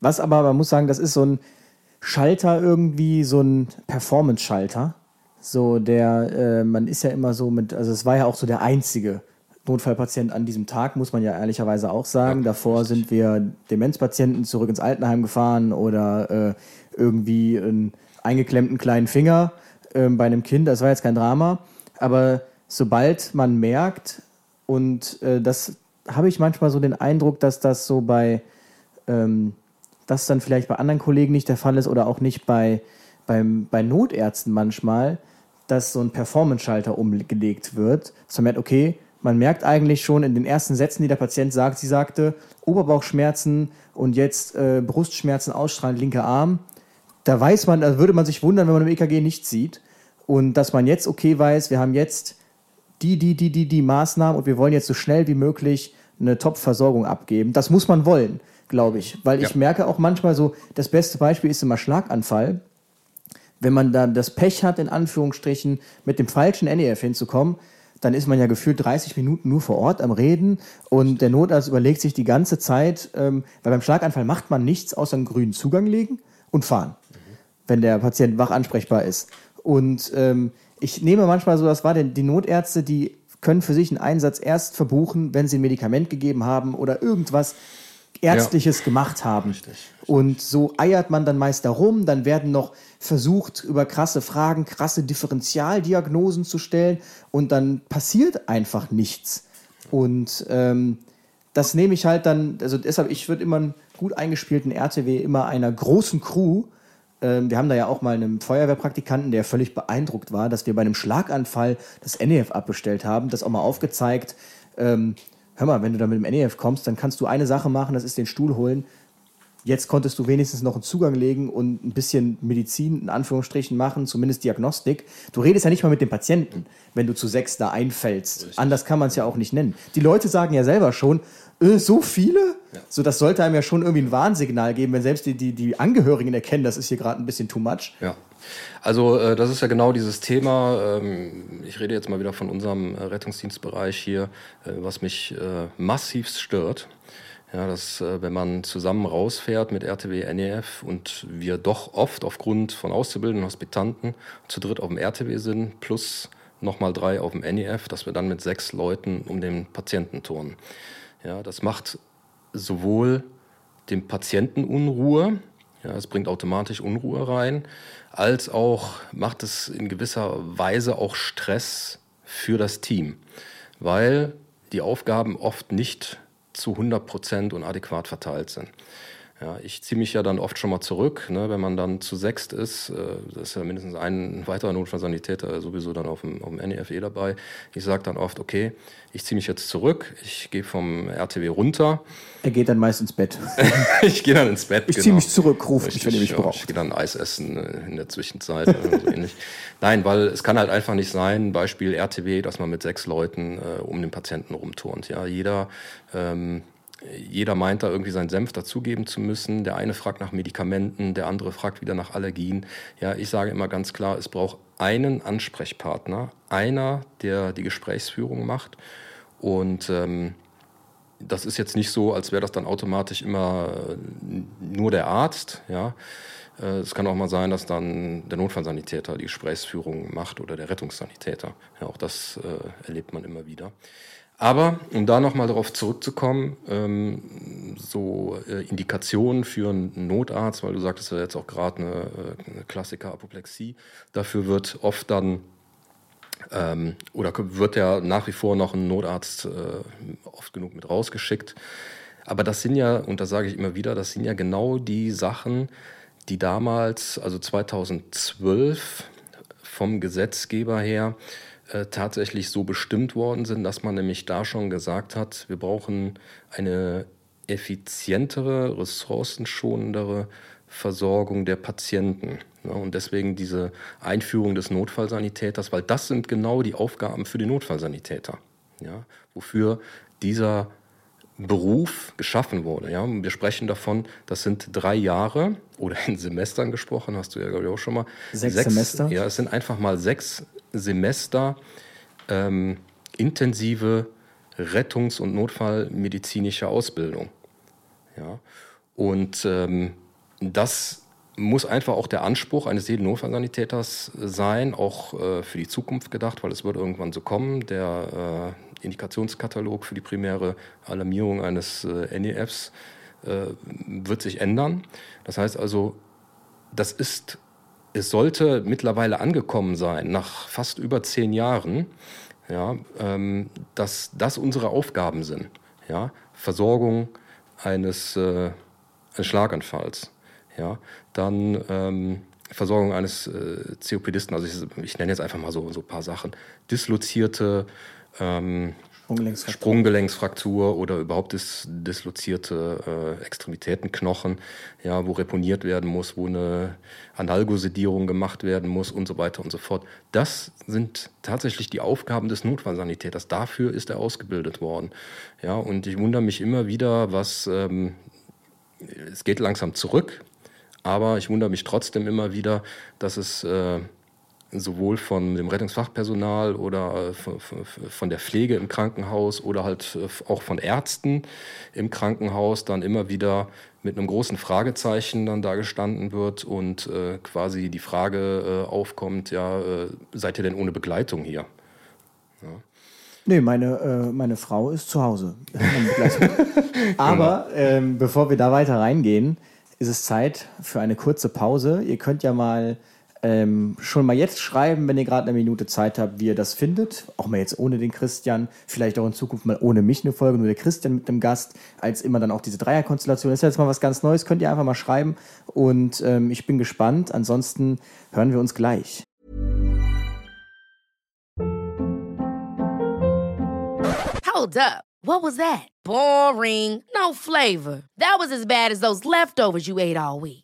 Was aber, man muss sagen, das ist so ein Schalter irgendwie, so ein Performance-Schalter. So der, äh, man ist ja immer so mit, also es war ja auch so der einzige Notfallpatient an diesem Tag, muss man ja ehrlicherweise auch sagen. Ja, Davor richtig. sind wir Demenzpatienten zurück ins Altenheim gefahren oder äh, irgendwie einen eingeklemmten kleinen Finger äh, bei einem Kind. Das war jetzt kein Drama. Aber sobald man merkt, und äh, das habe ich manchmal so den Eindruck, dass das so bei, ähm, das dann vielleicht bei anderen Kollegen nicht der Fall ist oder auch nicht bei, beim, bei Notärzten manchmal, dass so ein Performance-Schalter umgelegt wird. Dass man merkt, okay, man merkt eigentlich schon in den ersten Sätzen, die der Patient sagt, sie sagte, Oberbauchschmerzen und jetzt äh, Brustschmerzen ausstrahlen, linker Arm. Da weiß man, da würde man sich wundern, wenn man im EKG nichts sieht. Und dass man jetzt okay weiß, wir haben jetzt die, die, die, die, die Maßnahmen und wir wollen jetzt so schnell wie möglich eine Top-Versorgung abgeben. Das muss man wollen, glaube ich. Weil ja. ich merke auch manchmal so, das beste Beispiel ist immer Schlaganfall. Wenn man dann das Pech hat, in Anführungsstrichen, mit dem falschen NEF hinzukommen, dann ist man ja gefühlt 30 Minuten nur vor Ort am Reden und der Notarzt überlegt sich die ganze Zeit, ähm, weil beim Schlaganfall macht man nichts außer einen grünen Zugang legen und fahren, mhm. wenn der Patient wach ansprechbar ist. Und ähm, ich nehme manchmal so, das war denn die Notärzte, die können für sich einen Einsatz erst verbuchen, wenn sie ein Medikament gegeben haben oder irgendwas Ärztliches ja. gemacht haben. Richtig. Und so eiert man dann meist darum, dann werden noch versucht, über krasse Fragen, krasse Differentialdiagnosen zu stellen und dann passiert einfach nichts. Und ähm, das nehme ich halt dann, also deshalb, ich würde immer einen gut eingespielten RTW immer einer großen Crew, ähm, wir haben da ja auch mal einen Feuerwehrpraktikanten, der völlig beeindruckt war, dass wir bei einem Schlaganfall das NEF abbestellt haben, das auch mal aufgezeigt, ähm, hör mal, wenn du da mit dem NEF kommst, dann kannst du eine Sache machen, das ist den Stuhl holen. Jetzt konntest du wenigstens noch einen Zugang legen und ein bisschen Medizin in Anführungsstrichen machen, zumindest Diagnostik. Du redest ja nicht mal mit dem Patienten, wenn du zu sechs da einfällst. Richtig. Anders kann man es ja auch nicht nennen. Die Leute sagen ja selber schon, äh, so viele? Ja. So, das sollte einem ja schon irgendwie ein Warnsignal geben, wenn selbst die, die, die Angehörigen erkennen, das ist hier gerade ein bisschen too much. Ja. Also äh, das ist ja genau dieses Thema. Ähm, ich rede jetzt mal wieder von unserem äh, Rettungsdienstbereich hier, äh, was mich äh, massivst stört. Ja, dass äh, wenn man zusammen rausfährt mit RTW, NEF und wir doch oft aufgrund von Auszubildenden, Hospitanten zu dritt auf dem RTW sind, plus nochmal drei auf dem NEF, dass wir dann mit sechs Leuten um den Patienten turnen. Ja, das macht sowohl dem Patienten Unruhe, ja, es bringt automatisch Unruhe rein, als auch macht es in gewisser Weise auch Stress für das Team, weil die Aufgaben oft nicht zu 100 Prozent und adäquat verteilt sind. Ja, ich ziehe mich ja dann oft schon mal zurück, ne, wenn man dann zu sechst ist. Äh, das ist ja mindestens ein weiterer Notfallsanitäter sowieso dann auf dem, auf dem NEFE dabei. Ich sage dann oft, okay, ich ziehe mich jetzt zurück, ich gehe vom RTW runter. Er geht dann meist ins Bett. ich gehe dann ins Bett. Ich genau. ziehe mich zurück, rufe mich, wenn ihr mich braucht. Ich gehe dann Eis essen äh, in der Zwischenzeit oder so ähnlich. Nein, weil es kann halt einfach nicht sein, Beispiel RTW, dass man mit sechs Leuten äh, um den Patienten rumturnt. Ja, jeder ähm, jeder meint da irgendwie seinen Senf dazugeben zu müssen. Der eine fragt nach Medikamenten, der andere fragt wieder nach Allergien. Ja, ich sage immer ganz klar, es braucht einen Ansprechpartner, einer, der die Gesprächsführung macht. Und ähm, das ist jetzt nicht so, als wäre das dann automatisch immer äh, nur der Arzt. Ja, äh, es kann auch mal sein, dass dann der Notfallsanitäter die Gesprächsführung macht oder der Rettungssanitäter. Ja, auch das äh, erlebt man immer wieder. Aber um da nochmal darauf zurückzukommen, ähm, so äh, Indikationen für einen Notarzt, weil du sagtest ja jetzt auch gerade eine, äh, eine Klassiker Apoplexie, dafür wird oft dann ähm, oder wird ja nach wie vor noch ein Notarzt äh, oft genug mit rausgeschickt. Aber das sind ja, und da sage ich immer wieder, das sind ja genau die Sachen, die damals, also 2012 vom Gesetzgeber her, äh, tatsächlich so bestimmt worden sind, dass man nämlich da schon gesagt hat, wir brauchen eine effizientere, ressourcenschonendere Versorgung der Patienten. Ja, und deswegen diese Einführung des Notfallsanitäters, weil das sind genau die Aufgaben für den Notfallsanitäter. ja, wofür dieser Beruf geschaffen wurde. Ja? wir sprechen davon, das sind drei Jahre oder in Semestern gesprochen, hast du ja, glaube ich, auch schon mal. Sechs, sechs Semester? Ja, es sind einfach mal sechs Semester ähm, intensive Rettungs- und Notfallmedizinische Ausbildung. Ja? Und ähm, das muss einfach auch der Anspruch eines jeden Notfallsanitäters sein, auch äh, für die Zukunft gedacht, weil es wird irgendwann so kommen. Der äh, Indikationskatalog für die primäre Alarmierung eines äh, NEFs äh, wird sich ändern. Das heißt also, das ist, es sollte mittlerweile angekommen sein, nach fast über zehn Jahren, ja, ähm, dass das unsere Aufgaben sind. Ja? Versorgung eines, äh, eines Schlaganfalls. Ja? Dann ähm, Versorgung eines äh, COPDisten, also ich, ich, nenne jetzt einfach mal so, so ein paar Sachen. Dislozierte ähm, Sprunggelenksfraktur. Sprunggelenksfraktur oder überhaupt dis dislozierte äh, Extremitätenknochen, ja, wo reponiert werden muss, wo eine Analgosedierung gemacht werden muss und so weiter und so fort. Das sind tatsächlich die Aufgaben des Notfallsanitäters. Dafür ist er ausgebildet worden. Ja, und ich wundere mich immer wieder, was ähm, es geht langsam zurück, aber ich wundere mich trotzdem immer wieder, dass es äh, sowohl von dem Rettungsfachpersonal oder äh, von der Pflege im Krankenhaus oder halt äh, auch von Ärzten im Krankenhaus dann immer wieder mit einem großen Fragezeichen dann da gestanden wird und äh, quasi die Frage aufkommt, ja, seid ihr denn ohne Begleitung hier? Ja. Nee, meine, äh, meine Frau ist zu Hause. Aber genau. ähm, bevor wir da weiter reingehen, ist es Zeit für eine kurze Pause. Ihr könnt ja mal ähm, schon mal jetzt schreiben, wenn ihr gerade eine Minute Zeit habt, wie ihr das findet. Auch mal jetzt ohne den Christian, vielleicht auch in Zukunft mal ohne mich eine Folge, nur der Christian mit dem Gast, als immer dann auch diese Dreierkonstellation. Ist jetzt mal was ganz Neues, könnt ihr einfach mal schreiben und ähm, ich bin gespannt. Ansonsten hören wir uns gleich. Hold up. What was that? Boring. No flavor. That was as bad as those leftovers you ate all week.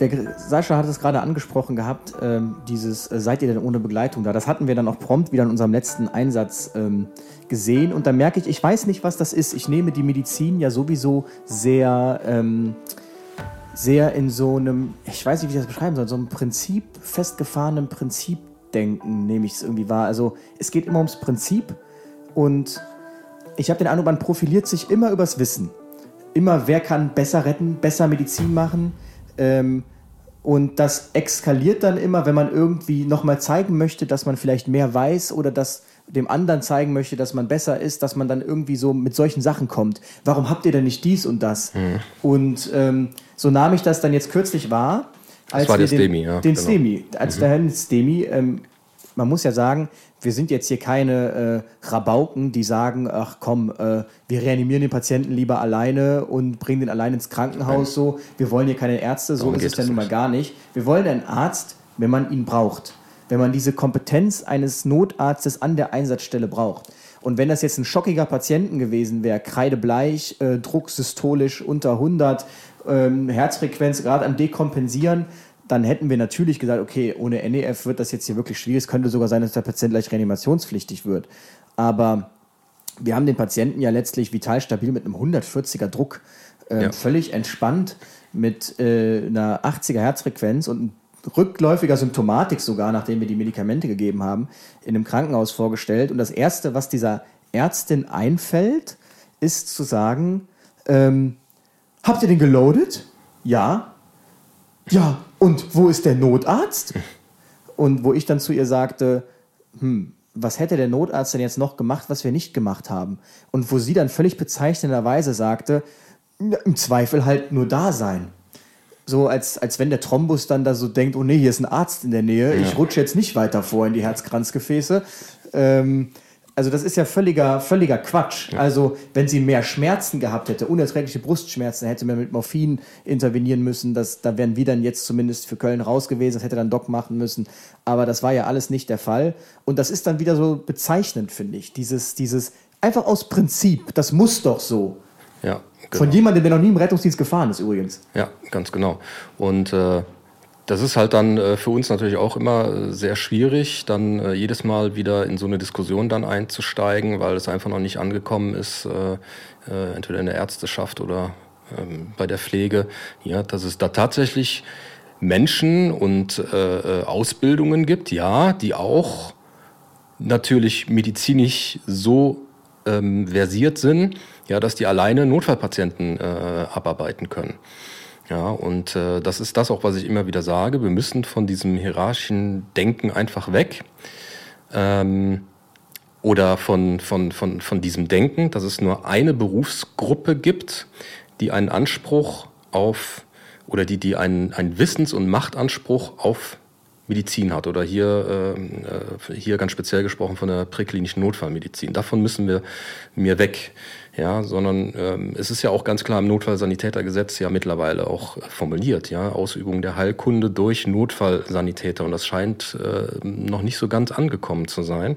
der Sascha hat es gerade angesprochen gehabt, ähm, dieses äh, Seid ihr denn ohne Begleitung da? Das hatten wir dann auch prompt wieder in unserem letzten Einsatz ähm, gesehen. Und da merke ich, ich weiß nicht, was das ist. Ich nehme die Medizin ja sowieso sehr, ähm, sehr in so einem, ich weiß nicht, wie ich das beschreiben soll, so einem Prinzip, festgefahrenen Prinzipdenken nehme ich es irgendwie wahr. Also es geht immer ums Prinzip und ich habe den Eindruck, man profiliert sich immer übers Wissen. Immer, wer kann besser retten, besser Medizin machen ähm, und das eskaliert dann immer, wenn man irgendwie nochmal zeigen möchte, dass man vielleicht mehr weiß oder dass dem anderen zeigen möchte, dass man besser ist, dass man dann irgendwie so mit solchen Sachen kommt. Warum habt ihr denn nicht dies und das? Mhm. Und ähm, so nahm ich das dann jetzt kürzlich wahr. Als das war der den, Stemi, ja. Den genau. Stemi. Als mhm. der Herr Stemi, ähm, man muss ja sagen, wir sind jetzt hier keine äh, Rabauken, die sagen, ach komm, äh, wir reanimieren den Patienten lieber alleine und bringen den allein ins Krankenhaus so. Wir wollen hier keine Ärzte, so ist es ja nun mal gar nicht. Wir wollen einen Arzt, wenn man ihn braucht. Wenn man diese Kompetenz eines Notarztes an der Einsatzstelle braucht. Und wenn das jetzt ein schockiger Patienten gewesen wäre, kreidebleich, äh, Druck systolisch unter 100, ähm, Herzfrequenz gerade am Dekompensieren, dann hätten wir natürlich gesagt, okay, ohne NEF wird das jetzt hier wirklich schwierig. Es könnte sogar sein, dass der Patient gleich reanimationspflichtig wird. Aber wir haben den Patienten ja letztlich vital stabil mit einem 140er Druck, äh, ja. völlig entspannt mit äh, einer 80er Herzfrequenz und rückläufiger Symptomatik sogar, nachdem wir die Medikamente gegeben haben, in einem Krankenhaus vorgestellt. Und das Erste, was dieser Ärztin einfällt, ist zu sagen, ähm, habt ihr den geloadet? Ja. Ja, und wo ist der Notarzt? Und wo ich dann zu ihr sagte, hm, was hätte der Notarzt denn jetzt noch gemacht, was wir nicht gemacht haben? Und wo sie dann völlig bezeichnenderweise sagte, im Zweifel halt nur da sein. So als, als wenn der Thrombus dann da so denkt, oh nee, hier ist ein Arzt in der Nähe, ja. ich rutsche jetzt nicht weiter vor in die Herzkranzgefäße. Ähm, Also das ist ja völliger, völliger Quatsch. Ja. Also wenn sie mehr Schmerzen gehabt hätte, unerträgliche Brustschmerzen, hätte man mit Morphin intervenieren müssen. Das, da wären wir dann jetzt zumindest für Köln raus gewesen. Das hätte dann Doc machen müssen. Aber das war ja alles nicht der Fall. Und das ist dann wieder so bezeichnend, finde ich. Dieses, dieses einfach aus Prinzip. Das muss doch so. Ja. Genau. Von jemandem, der noch nie im Rettungsdienst gefahren ist übrigens. Ja, ganz genau. Und äh das ist halt dann äh, für uns natürlich auch immer äh, sehr schwierig, dann äh, jedes Mal wieder in so eine Diskussion dann einzusteigen, weil es einfach noch nicht angekommen ist, entweder in der Ärzteschaft oder ähm, bei der Pflege, ja, dass es da tatsächlich Menschen und Ausbildungen gibt, ja, die auch natürlich medizinisch so ähm, versiert sind, ja, dass die alleine Notfallpatienten abarbeiten können. Ja, und äh, das ist das auch, was ich immer wieder sage. Wir müssen von diesem hierarchischen Denken einfach weg. Ähm, oder von, von, von, von diesem Denken, dass es nur eine Berufsgruppe gibt, die einen Anspruch auf oder die, die einen, einen Wissens- und Machtanspruch auf Medizin hat. Oder hier, äh, hier ganz speziell gesprochen von der präklinischen Notfallmedizin. Davon müssen wir mir weg ja, sondern ähm, es ist ja auch ganz klar im Notfallsanitätergesetz ja mittlerweile auch formuliert, ja, Ausübung der Heilkunde durch Notfallsanitäter und das scheint äh, noch nicht so ganz angekommen zu sein.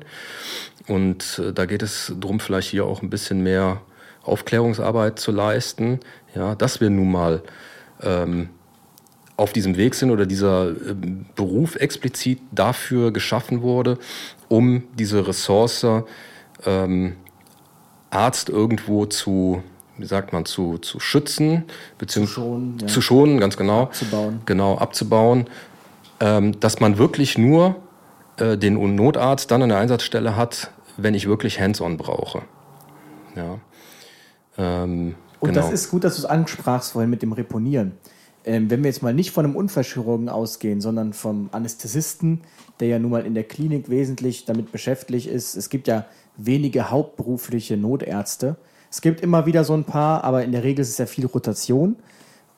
Und äh, da geht es darum, vielleicht hier auch ein bisschen mehr Aufklärungsarbeit zu leisten, ja, dass wir nun mal ähm, auf diesem Weg sind oder dieser äh, Beruf explizit dafür geschaffen wurde, um diese Ressource ähm, Arzt irgendwo zu, wie sagt man, zu, zu schützen, beziehungsweise zu schonen, ja. zu schonen, ganz genau. Abzubauen. Genau, abzubauen. Ähm, dass man wirklich nur äh, den Notarzt dann an der Einsatzstelle hat, wenn ich wirklich Hands-on brauche. Ja. Ähm, Und genau. das ist gut, dass du es ansprachst vorhin mit dem Reponieren. Ähm, wenn wir jetzt mal nicht von einem Unfallchirurgen ausgehen, sondern vom Anästhesisten, der ja nun mal in der Klinik wesentlich damit beschäftigt ist. Es gibt ja wenige hauptberufliche Notärzte. Es gibt immer wieder so ein paar, aber in der Regel ist es ja viel Rotation.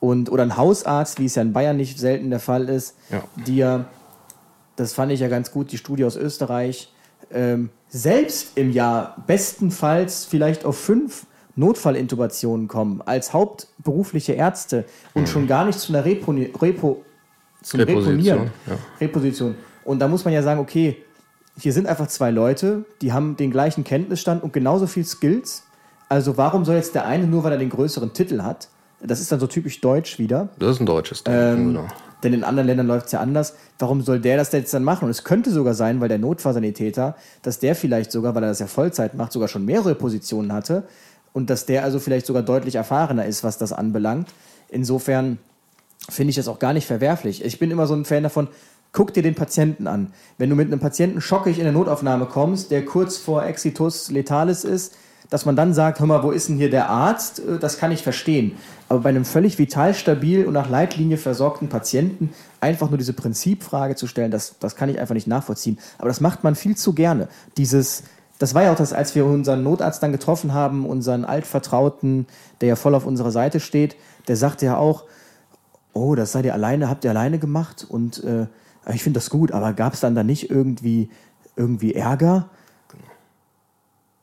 Und, oder ein Hausarzt, wie es ja in Bayern nicht selten der Fall ist, ja. die ja, das fand ich ja ganz gut, die Studie aus Österreich, ähm, selbst im Jahr bestenfalls vielleicht auf fünf Notfallintubationen kommen, als hauptberufliche Ärzte und mhm. schon gar nicht zu einer Reponi Repo zum Reposition, Reponieren. Ja. Reposition. Und da muss man ja sagen, okay, hier sind einfach zwei Leute, die haben den gleichen Kenntnisstand und genauso viel Skills. Also warum soll jetzt der eine nur, weil er den größeren Titel hat? Das ist dann so typisch deutsch wieder. Das ist ein deutsches Ding, ähm, genau. Denn in anderen Ländern läuft es ja anders. Warum soll der das jetzt dann machen? Und es könnte sogar sein, weil der Notfallsanitäter, dass der vielleicht sogar, weil er das ja Vollzeit macht, sogar schon mehrere Positionen hatte und dass der also vielleicht sogar deutlich erfahrener ist, was das anbelangt. Insofern finde ich das auch gar nicht verwerflich. Ich bin immer so ein Fan davon, guck dir den Patienten an. Wenn du mit einem Patienten schockig in der Notaufnahme kommst, der kurz vor Exitus letalis ist, dass man dann sagt, hör mal, wo ist denn hier der Arzt? Äh, das kann ich verstehen. Aber bei einem völlig vital stabil und nach Leitlinie versorgten Patienten einfach nur diese Prinzipfrage zu stellen, das, das kann ich einfach nicht nachvollziehen. Aber das macht man viel zu gerne. Dieses, das war ja auch das, als wir unseren Notarzt dann getroffen haben, unseren Altvertrauten, der ja voll auf unserer Seite steht, der sagte ja auch, oh, das seid ihr alleine, habt ihr alleine gemacht und äh, ich finde das gut, aber gab es dann da nicht irgendwie, irgendwie Ärger?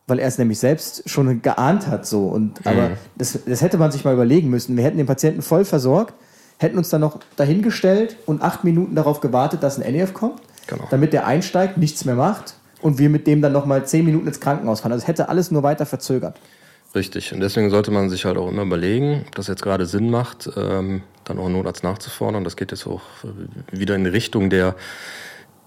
Weil er es nämlich selbst schon geahnt hat so. Und, mhm. Aber das, das hätte man sich mal überlegen müssen. Wir hätten den Patienten voll versorgt, hätten uns dann noch dahingestellt und acht Minuten darauf gewartet, dass ein NEF kommt, genau. damit der einsteigt, nichts mehr macht und wir mit dem dann noch mal zehn Minuten ins Krankenhaus fahren. Also es hätte alles nur weiter verzögert. Richtig. Und deswegen sollte man sich halt auch immer überlegen, ob das jetzt gerade Sinn macht, ähm, dann auch einen Notarzt nachzufordern. Das geht jetzt auch wieder in Richtung der,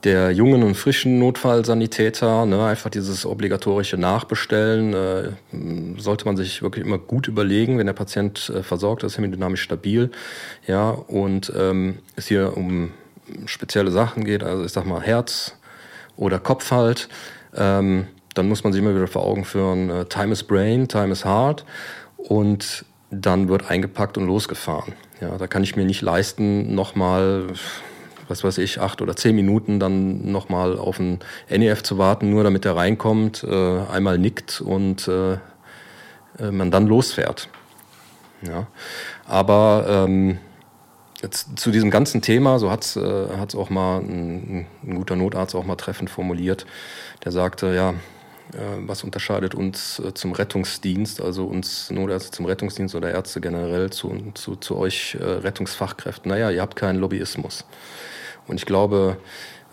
der jungen und frischen Notfallsanitäter. Ne? Einfach dieses obligatorische Nachbestellen äh, sollte man sich wirklich immer gut überlegen, wenn der Patient äh, versorgt ist, hemodynamisch stabil. Ja, und ähm, es hier um spezielle Sachen geht, also ich sag mal Herz oder Kopf halt. Ähm, dann muss man sich immer wieder vor Augen führen, äh, Time is Brain, Time is Heart und dann wird eingepackt und losgefahren. Ja, da kann ich mir nicht leisten, nochmal, was weiß ich, acht oder zehn Minuten dann nochmal auf ein NEF zu warten, nur damit er reinkommt, äh, einmal nickt und äh, man dann losfährt. Ja, aber ähm, jetzt zu diesem ganzen Thema, so hat es äh, auch mal ein, ein guter Notarzt auch mal treffend formuliert, der sagte, ja, was unterscheidet uns äh, zum Rettungsdienst, also uns Notärzte zum Rettungsdienst oder Ärzte generell zu, zu, zu euch äh, Rettungsfachkräften? Naja, ihr habt keinen Lobbyismus. Und ich glaube,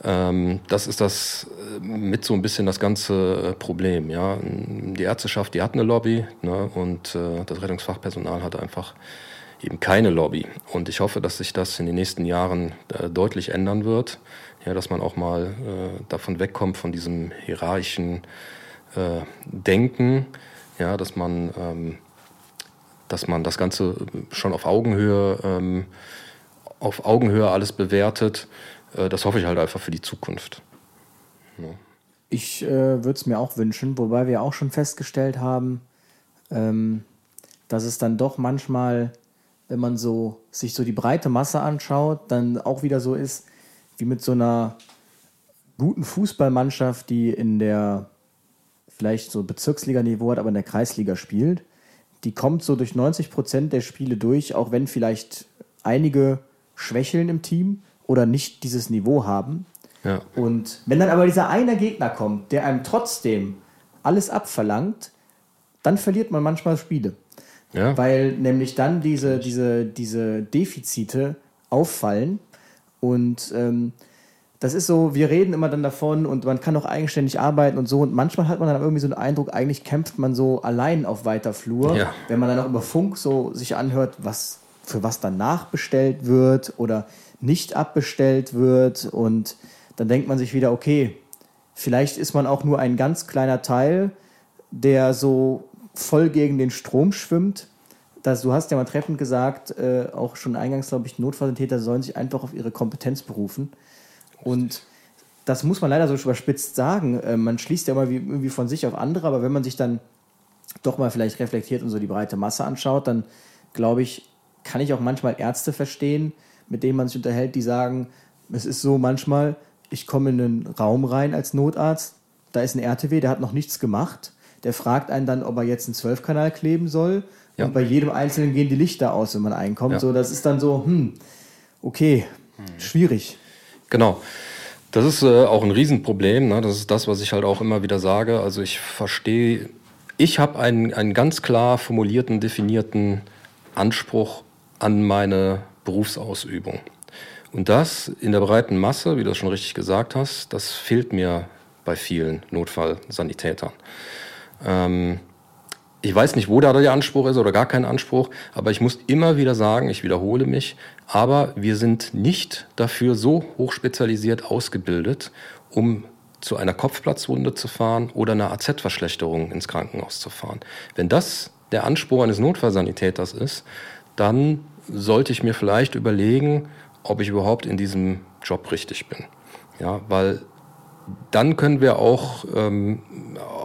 ähm, das ist das mit so ein bisschen das ganze Problem. Ja? Die Ärzteschaft, die hat eine Lobby ne? und das Rettungsfachpersonal hat einfach eben keine Lobby. Und ich hoffe, dass sich das in den nächsten Jahren deutlich ändern wird ja, dass man auch mal äh, davon wegkommt, von diesem hierarchischen äh, Denken, ja, dass man, ähm, dass man das Ganze schon auf Augenhöhe, ähm, auf Augenhöhe alles bewertet. Äh, das hoffe ich halt einfach für die Zukunft. Ja. Ich äh, würde es mir auch wünschen, wobei wir auch schon festgestellt haben, ähm, dass es dann doch manchmal, wenn man so sich so die breite Masse anschaut, dann auch wieder so ist, wie mit so einer guten Fußballmannschaft, die in der vielleicht so Bezirksliga-Niveau hat, aber in der Kreisliga spielt. Die kommt so durch 90 Prozent der Spiele durch, auch wenn vielleicht einige schwächeln im Team oder nicht dieses Niveau haben. Ja. Und wenn dann aber dieser eine Gegner kommt, der einem trotzdem alles abverlangt, dann verliert man manchmal Spiele. Ja. Weil nämlich dann diese, diese, diese Defizite auffallen und ähm, das ist so, wir reden immer dann davon und man kann auch eigenständig arbeiten und so. Und manchmal hat man dann irgendwie so den Eindruck, eigentlich kämpft man so allein auf weiter Flur, ja. wenn man dann auch über Funk so sich anhört, was für was dann nachbestellt wird oder nicht abbestellt wird. Und dann denkt man sich wieder, okay, vielleicht ist man auch nur ein ganz kleiner Teil, der so voll gegen den Strom schwimmt dass du hast ja mal treffend gesagt, äh, auch schon eingangs, glaube ich, Notfalltäter sollen sich einfach auf ihre Kompetenz berufen. Und das muss man leider so überspitzt sagen. Äh, man schließt ja immer wie, irgendwie von sich auf andere, aber wenn man sich dann doch mal vielleicht reflektiert und so die breite Masse anschaut, dann glaube ich, kann ich auch manchmal Ärzte verstehen, mit denen man sich unterhält, die sagen, es ist so manchmal, ich komme in einen Raum rein als Notarzt, da ist ein RTW, der hat noch nichts gemacht, der fragt einen dann, ob er jetzt einen Zwölfkanal kleben soll ja. Und bei jedem Einzelnen gehen die Lichter aus, wenn man einkommt. Ja. So, das ist dann so, hm, okay, hm. schwierig. Genau. Das ist äh, auch ein Riesenproblem. Ne? Das ist das, was ich halt auch immer wieder sage. Also ich verstehe, ich habe einen, einen ganz klar formulierten, definierten Anspruch an meine Berufsausübung. Und das in der breiten Masse, wie du schon richtig gesagt hast, das fehlt mir bei vielen Notfallsanitätern. Ähm, ich weiß nicht, wo da der Anspruch ist oder gar kein Anspruch, aber ich muss immer wieder sagen, ich wiederhole mich, aber wir sind nicht dafür so hochspezialisiert ausgebildet, um zu einer Kopfplatzwunde zu fahren oder einer AZ-Verschlechterung ins Krankenhaus zu fahren. Wenn das der Anspruch eines Notfallsanitäters ist, dann sollte ich mir vielleicht überlegen, ob ich überhaupt in diesem Job richtig bin. Ja, weil dann können wir auch ähm,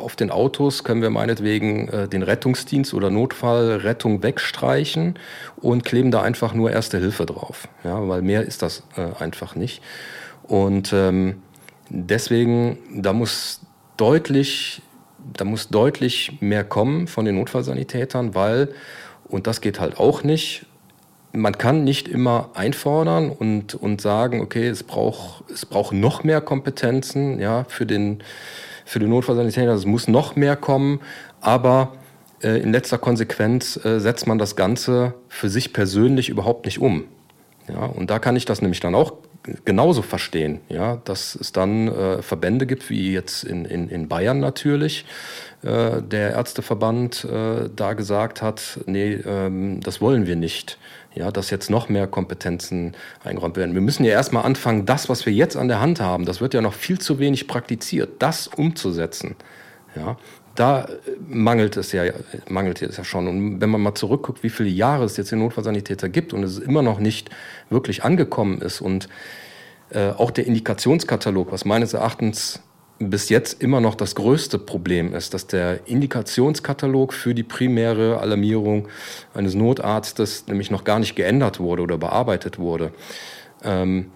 auf den Autos, können wir meinetwegen äh, den Rettungsdienst oder Notfallrettung wegstreichen und kleben da einfach nur Erste Hilfe drauf. Ja, weil mehr ist das äh, einfach nicht. Und ähm, deswegen, da muss deutlich, da muss deutlich mehr kommen von den Notfallsanitätern, weil, und das geht halt auch nicht, man kann nicht immer einfordern und, und sagen, okay, es braucht, es braucht noch mehr Kompetenzen ja, für, den, für den Notfallsanitäter, es muss noch mehr kommen, aber äh, in letzter Konsequenz äh, setzt man das Ganze für sich persönlich überhaupt nicht um. Ja, und da kann ich das nämlich dann auch genauso verstehen, ja, dass es dann äh, Verbände gibt, wie jetzt in, in, in Bayern natürlich, äh, der Ärzteverband äh, da gesagt hat, nee, ähm, das wollen wir nicht ja, dass jetzt noch mehr Kompetenzen eingeräumt werden. Wir müssen ja erstmal anfangen, das, was wir jetzt an der Hand haben, das wird ja noch viel zu wenig praktiziert, das umzusetzen. Ja, da äh, mangelt es ja, mangelt es ja schon. Und wenn man mal zurückguckt, wie viele Jahre es jetzt den Notfallsanitäter gibt und es immer noch nicht wirklich angekommen ist und äh, auch der Indikationskatalog, was meines Erachtens bis jetzt immer noch das größte Problem ist, dass der Indikationskatalog für die primäre Alarmierung eines Notarztes nämlich noch gar nicht geändert wurde oder bearbeitet wurde. Ähm,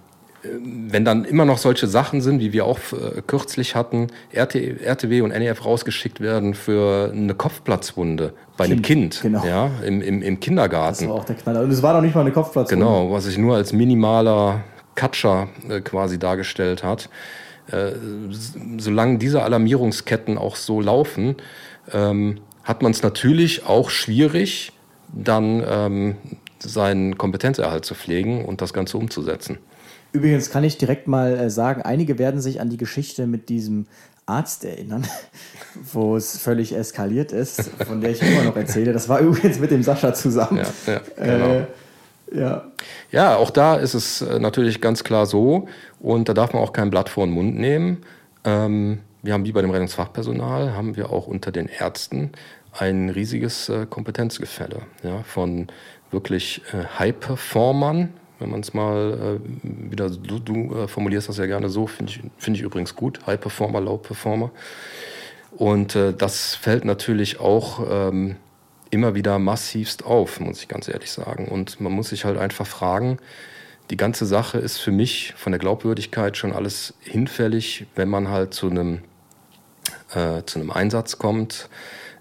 wenn dann immer noch solche Sachen sind, wie wir auch äh, kürzlich hatten, RT, RTW und NEF rausgeschickt werden für eine Kopfplatzwunde bei kind, einem Kind, genau. ja, im, im, im Kindergarten. Das war auch der Knaller. Und es war doch nicht mal eine Kopfplatzwunde. Genau, was sich nur als minimaler Katscher äh, quasi dargestellt hat äh, solange diese Alarmierungsketten auch so laufen, ähm, hat man es natürlich auch schwierig, dann ähm, seinen Kompetenzerhalt zu pflegen und das Ganze umzusetzen. Übrigens kann ich direkt mal äh, sagen, einige werden sich an die Geschichte mit diesem Arzt erinnern, wo es völlig eskaliert ist, von der ich immer noch erzähle. Das war übrigens mit dem Sascha zusammen. Ja, ja, genau. Äh, ja. ja, auch da ist es äh, natürlich ganz klar so und da darf man auch kein Blatt vor den Mund nehmen. Ähm, wir haben wie bei dem Rettungsfachpersonal, haben wir auch unter den Ärzten ein riesiges äh, Kompetenzgefälle ja, von wirklich äh, High-Performern, wenn man es mal äh, wieder, du, du äh, formulierst das ja gerne so, finde ich, find ich übrigens gut, High Performer, Low Performer. Und äh, das fällt natürlich auch ähm, immer wieder massivst auf, muss ich ganz ehrlich sagen. Und man muss sich halt einfach fragen, die ganze Sache ist für mich von der Glaubwürdigkeit schon alles hinfällig, wenn man halt zu einem, äh, zu einem Einsatz kommt,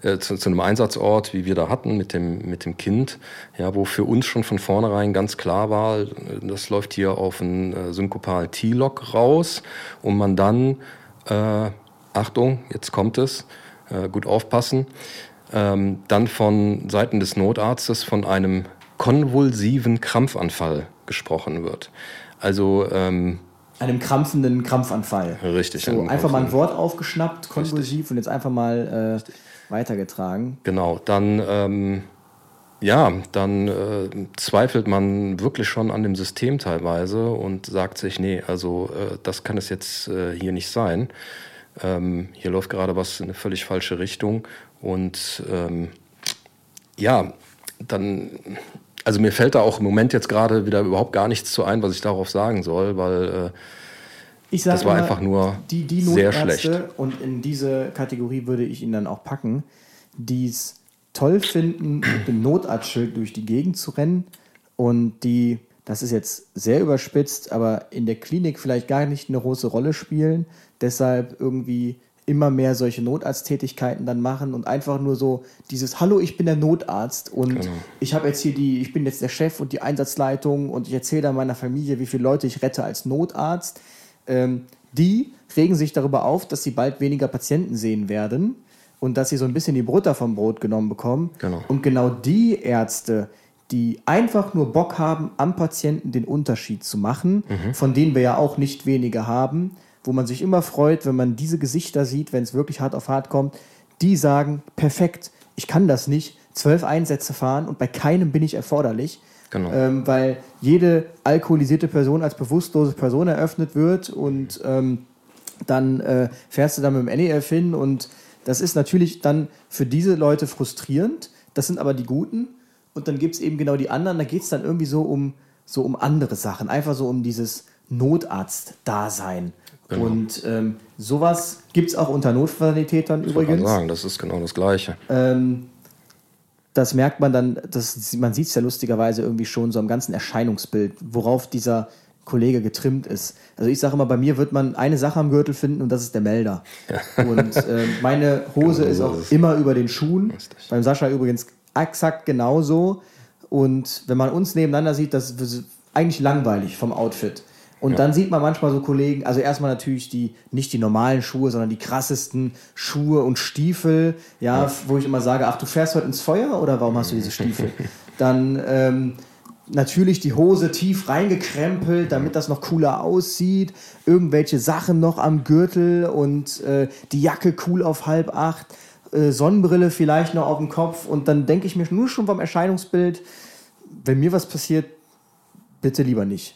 äh, zu, zu, einem Einsatzort, wie wir da hatten mit dem, mit dem Kind, ja, wo für uns schon von vornherein ganz klar war, das läuft hier auf ein äh, Synkopal T-Log raus und man dann, äh, Achtung, jetzt kommt es, äh, gut aufpassen, ähm, dann von Seiten des Notarztes von einem konvulsiven Krampfanfall gesprochen wird. Also ähm, einem krampfenden Krampfanfall. Richtig. So, einfach mal ein Wort aufgeschnappt, konvulsiv Richtig. und jetzt einfach mal äh, weitergetragen. Genau, dann, ähm, ja, dann äh, zweifelt man wirklich schon an dem System teilweise und sagt sich, nee, also äh, das kann es jetzt äh, hier nicht sein. Ähm, hier läuft gerade was in eine völlig falsche Richtung und ähm, ja, dann, also mir fällt da auch im Moment jetzt gerade wieder überhaupt gar nichts zu ein, was ich darauf sagen soll, weil äh, ich das war immer, einfach nur die, die sehr schlecht. Und in diese Kategorie würde ich ihn dann auch packen, die es toll finden, mit dem Notarztschild durch die Gegend zu rennen und die, das ist jetzt sehr überspitzt, aber in der Klinik vielleicht gar nicht eine große Rolle spielen, deshalb irgendwie immer mehr solche Notarzttätigkeiten dann machen und einfach nur so dieses Hallo, ich bin der Notarzt und genau. ich habe jetzt hier die, ich bin jetzt der Chef und die Einsatzleitung und ich erzähle dann meiner Familie, wie viele Leute ich rette als Notarzt ähm, die regen sich darüber auf, dass sie bald weniger Patienten sehen werden und dass sie so ein bisschen die Butter vom Brot genommen bekommen. Genau. Und genau die Ärzte, die einfach nur Bock haben, am Patienten den Unterschied zu machen, mhm. von denen wir ja auch nicht wenige haben, wo man sich immer freut, wenn man diese Gesichter sieht, wenn es wirklich hart auf hart kommt, die sagen, perfekt, ich kann das nicht, zwölf Einsätze fahren und bei keinem bin ich erforderlich. Genau. Ähm, weil jede alkoholisierte Person als bewusstlose Person eröffnet wird und ähm, dann äh, fährst du dann mit dem NEF hin und das ist natürlich dann für diese Leute frustrierend. Das sind aber die Guten. Und dann gibt es eben genau die anderen. Da geht es dann irgendwie so um, so um andere Sachen. Einfach so um dieses Notarzt-Dasein. Genau. Und ähm, sowas gibt es auch unter Notfallsanitätern übrigens. Ich sagen, das ist genau das Gleiche. Ähm, das merkt man dann, das, man sieht es ja lustigerweise irgendwie schon so am ganzen Erscheinungsbild, worauf dieser Kollege getrimmt ist. Also ich sage immer, bei mir wird man eine Sache am Gürtel finden und das ist der Melder. Ja. Und äh, meine Hose genau ist auch ist immer über den Schuhen. Richtig. Beim Sascha übrigens exakt genauso. Und wenn man uns nebeneinander sieht, das ist eigentlich langweilig vom Outfit. Und ja. dann sieht man manchmal so Kollegen, also erstmal natürlich die, nicht die normalen Schuhe, sondern die krassesten Schuhe und Stiefel, ja, ja. wo ich immer sage, ach, du fährst heute ins Feuer oder warum hast du diese Stiefel? dann ähm, natürlich die Hose tief reingekrempelt, damit das noch cooler aussieht, irgendwelche Sachen noch am Gürtel und äh, die Jacke cool auf halb acht, äh, Sonnenbrille vielleicht noch auf dem Kopf und dann denke ich mir nur schon vom Erscheinungsbild, wenn mir was passiert, bitte lieber nicht.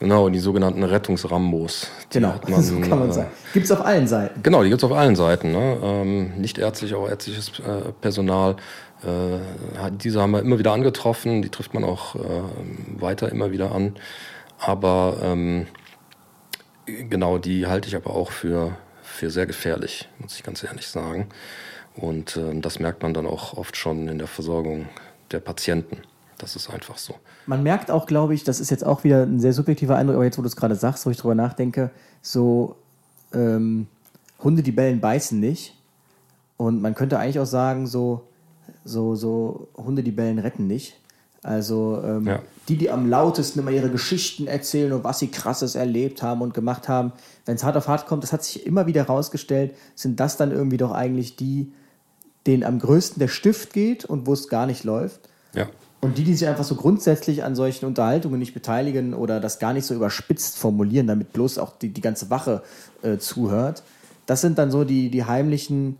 Genau, die sogenannten Rettungsrambos. Genau, man, so kann man äh, sagen. Gibt es auf allen Seiten. Genau, die gibt es auf allen Seiten. Ne? Ähm, nicht ärztlich, auch ärztliches äh, Personal. Äh, diese haben wir immer wieder angetroffen, die trifft man auch äh, weiter immer wieder an. Aber ähm, genau, die halte ich aber auch für, für sehr gefährlich, muss ich ganz ehrlich sagen. Und ähm, das merkt man dann auch oft schon in der Versorgung der Patienten. Das ist einfach so. Man merkt auch, glaube ich, das ist jetzt auch wieder ein sehr subjektiver Eindruck, aber jetzt, wo du es gerade sagst, wo ich drüber nachdenke, so ähm, Hunde, die bellen, beißen nicht. Und man könnte eigentlich auch sagen, so, so, so Hunde, die bellen, retten nicht. Also ähm, ja. die, die am lautesten immer ihre Geschichten erzählen und was sie krasses erlebt haben und gemacht haben, wenn es hart auf hart kommt, das hat sich immer wieder herausgestellt, sind das dann irgendwie doch eigentlich die, denen am größten der Stift geht und wo es gar nicht läuft. Ja. Und die, die sich einfach so grundsätzlich an solchen Unterhaltungen nicht beteiligen oder das gar nicht so überspitzt formulieren, damit bloß auch die, die ganze Wache äh, zuhört, das sind dann so die, die heimlichen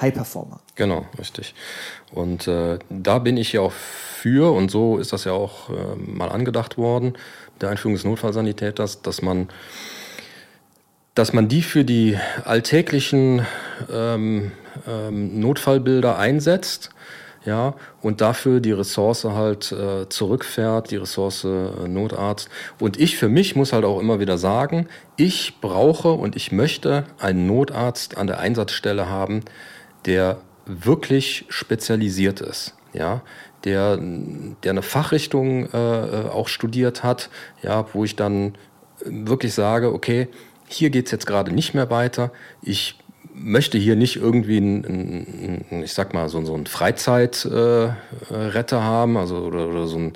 High-Performer. Genau, richtig. Und äh, da bin ich ja auch für, und so ist das ja auch äh, mal angedacht worden, der Einführung des Notfallsanitäters, dass man, dass man die für die alltäglichen ähm, ähm, Notfallbilder einsetzt ja, und dafür die Ressource halt äh, zurückfährt, die Ressource äh, Notarzt. Und ich für mich muss halt auch immer wieder sagen, ich brauche und ich möchte einen Notarzt an der Einsatzstelle haben, der wirklich spezialisiert ist, ja, der, der eine Fachrichtung äh, äh auch studiert hat, ja, wo ich dann wirklich sage, okay, hier geht's jetzt gerade nicht mehr weiter. Ich möchte hier nicht irgendwie ein, ein, ich sag mal, so, so einen Freizeitretter äh, haben, also oder, oder so ein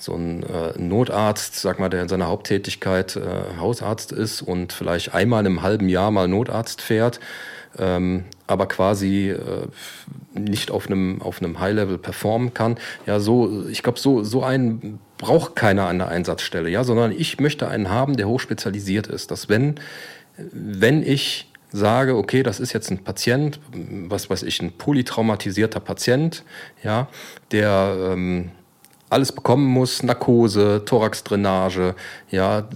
so ein äh, Notarzt, sag mal, der in seiner Haupttätigkeit äh, Hausarzt ist und vielleicht einmal im halben Jahr mal Notarzt fährt, ähm, aber quasi äh, nicht auf einem auf einem High Level performen kann. Ja, so ich glaube, so so einen braucht keiner an der Einsatzstelle, ja, sondern ich möchte einen haben, der hochspezialisiert ist, dass wenn wenn ich sage, okay, das ist jetzt ein Patient, was weiß ich, ein polytraumatisierter Patient, ja, der ähm, alles bekommen muss, Narkose, Thoraxdrainage, ja,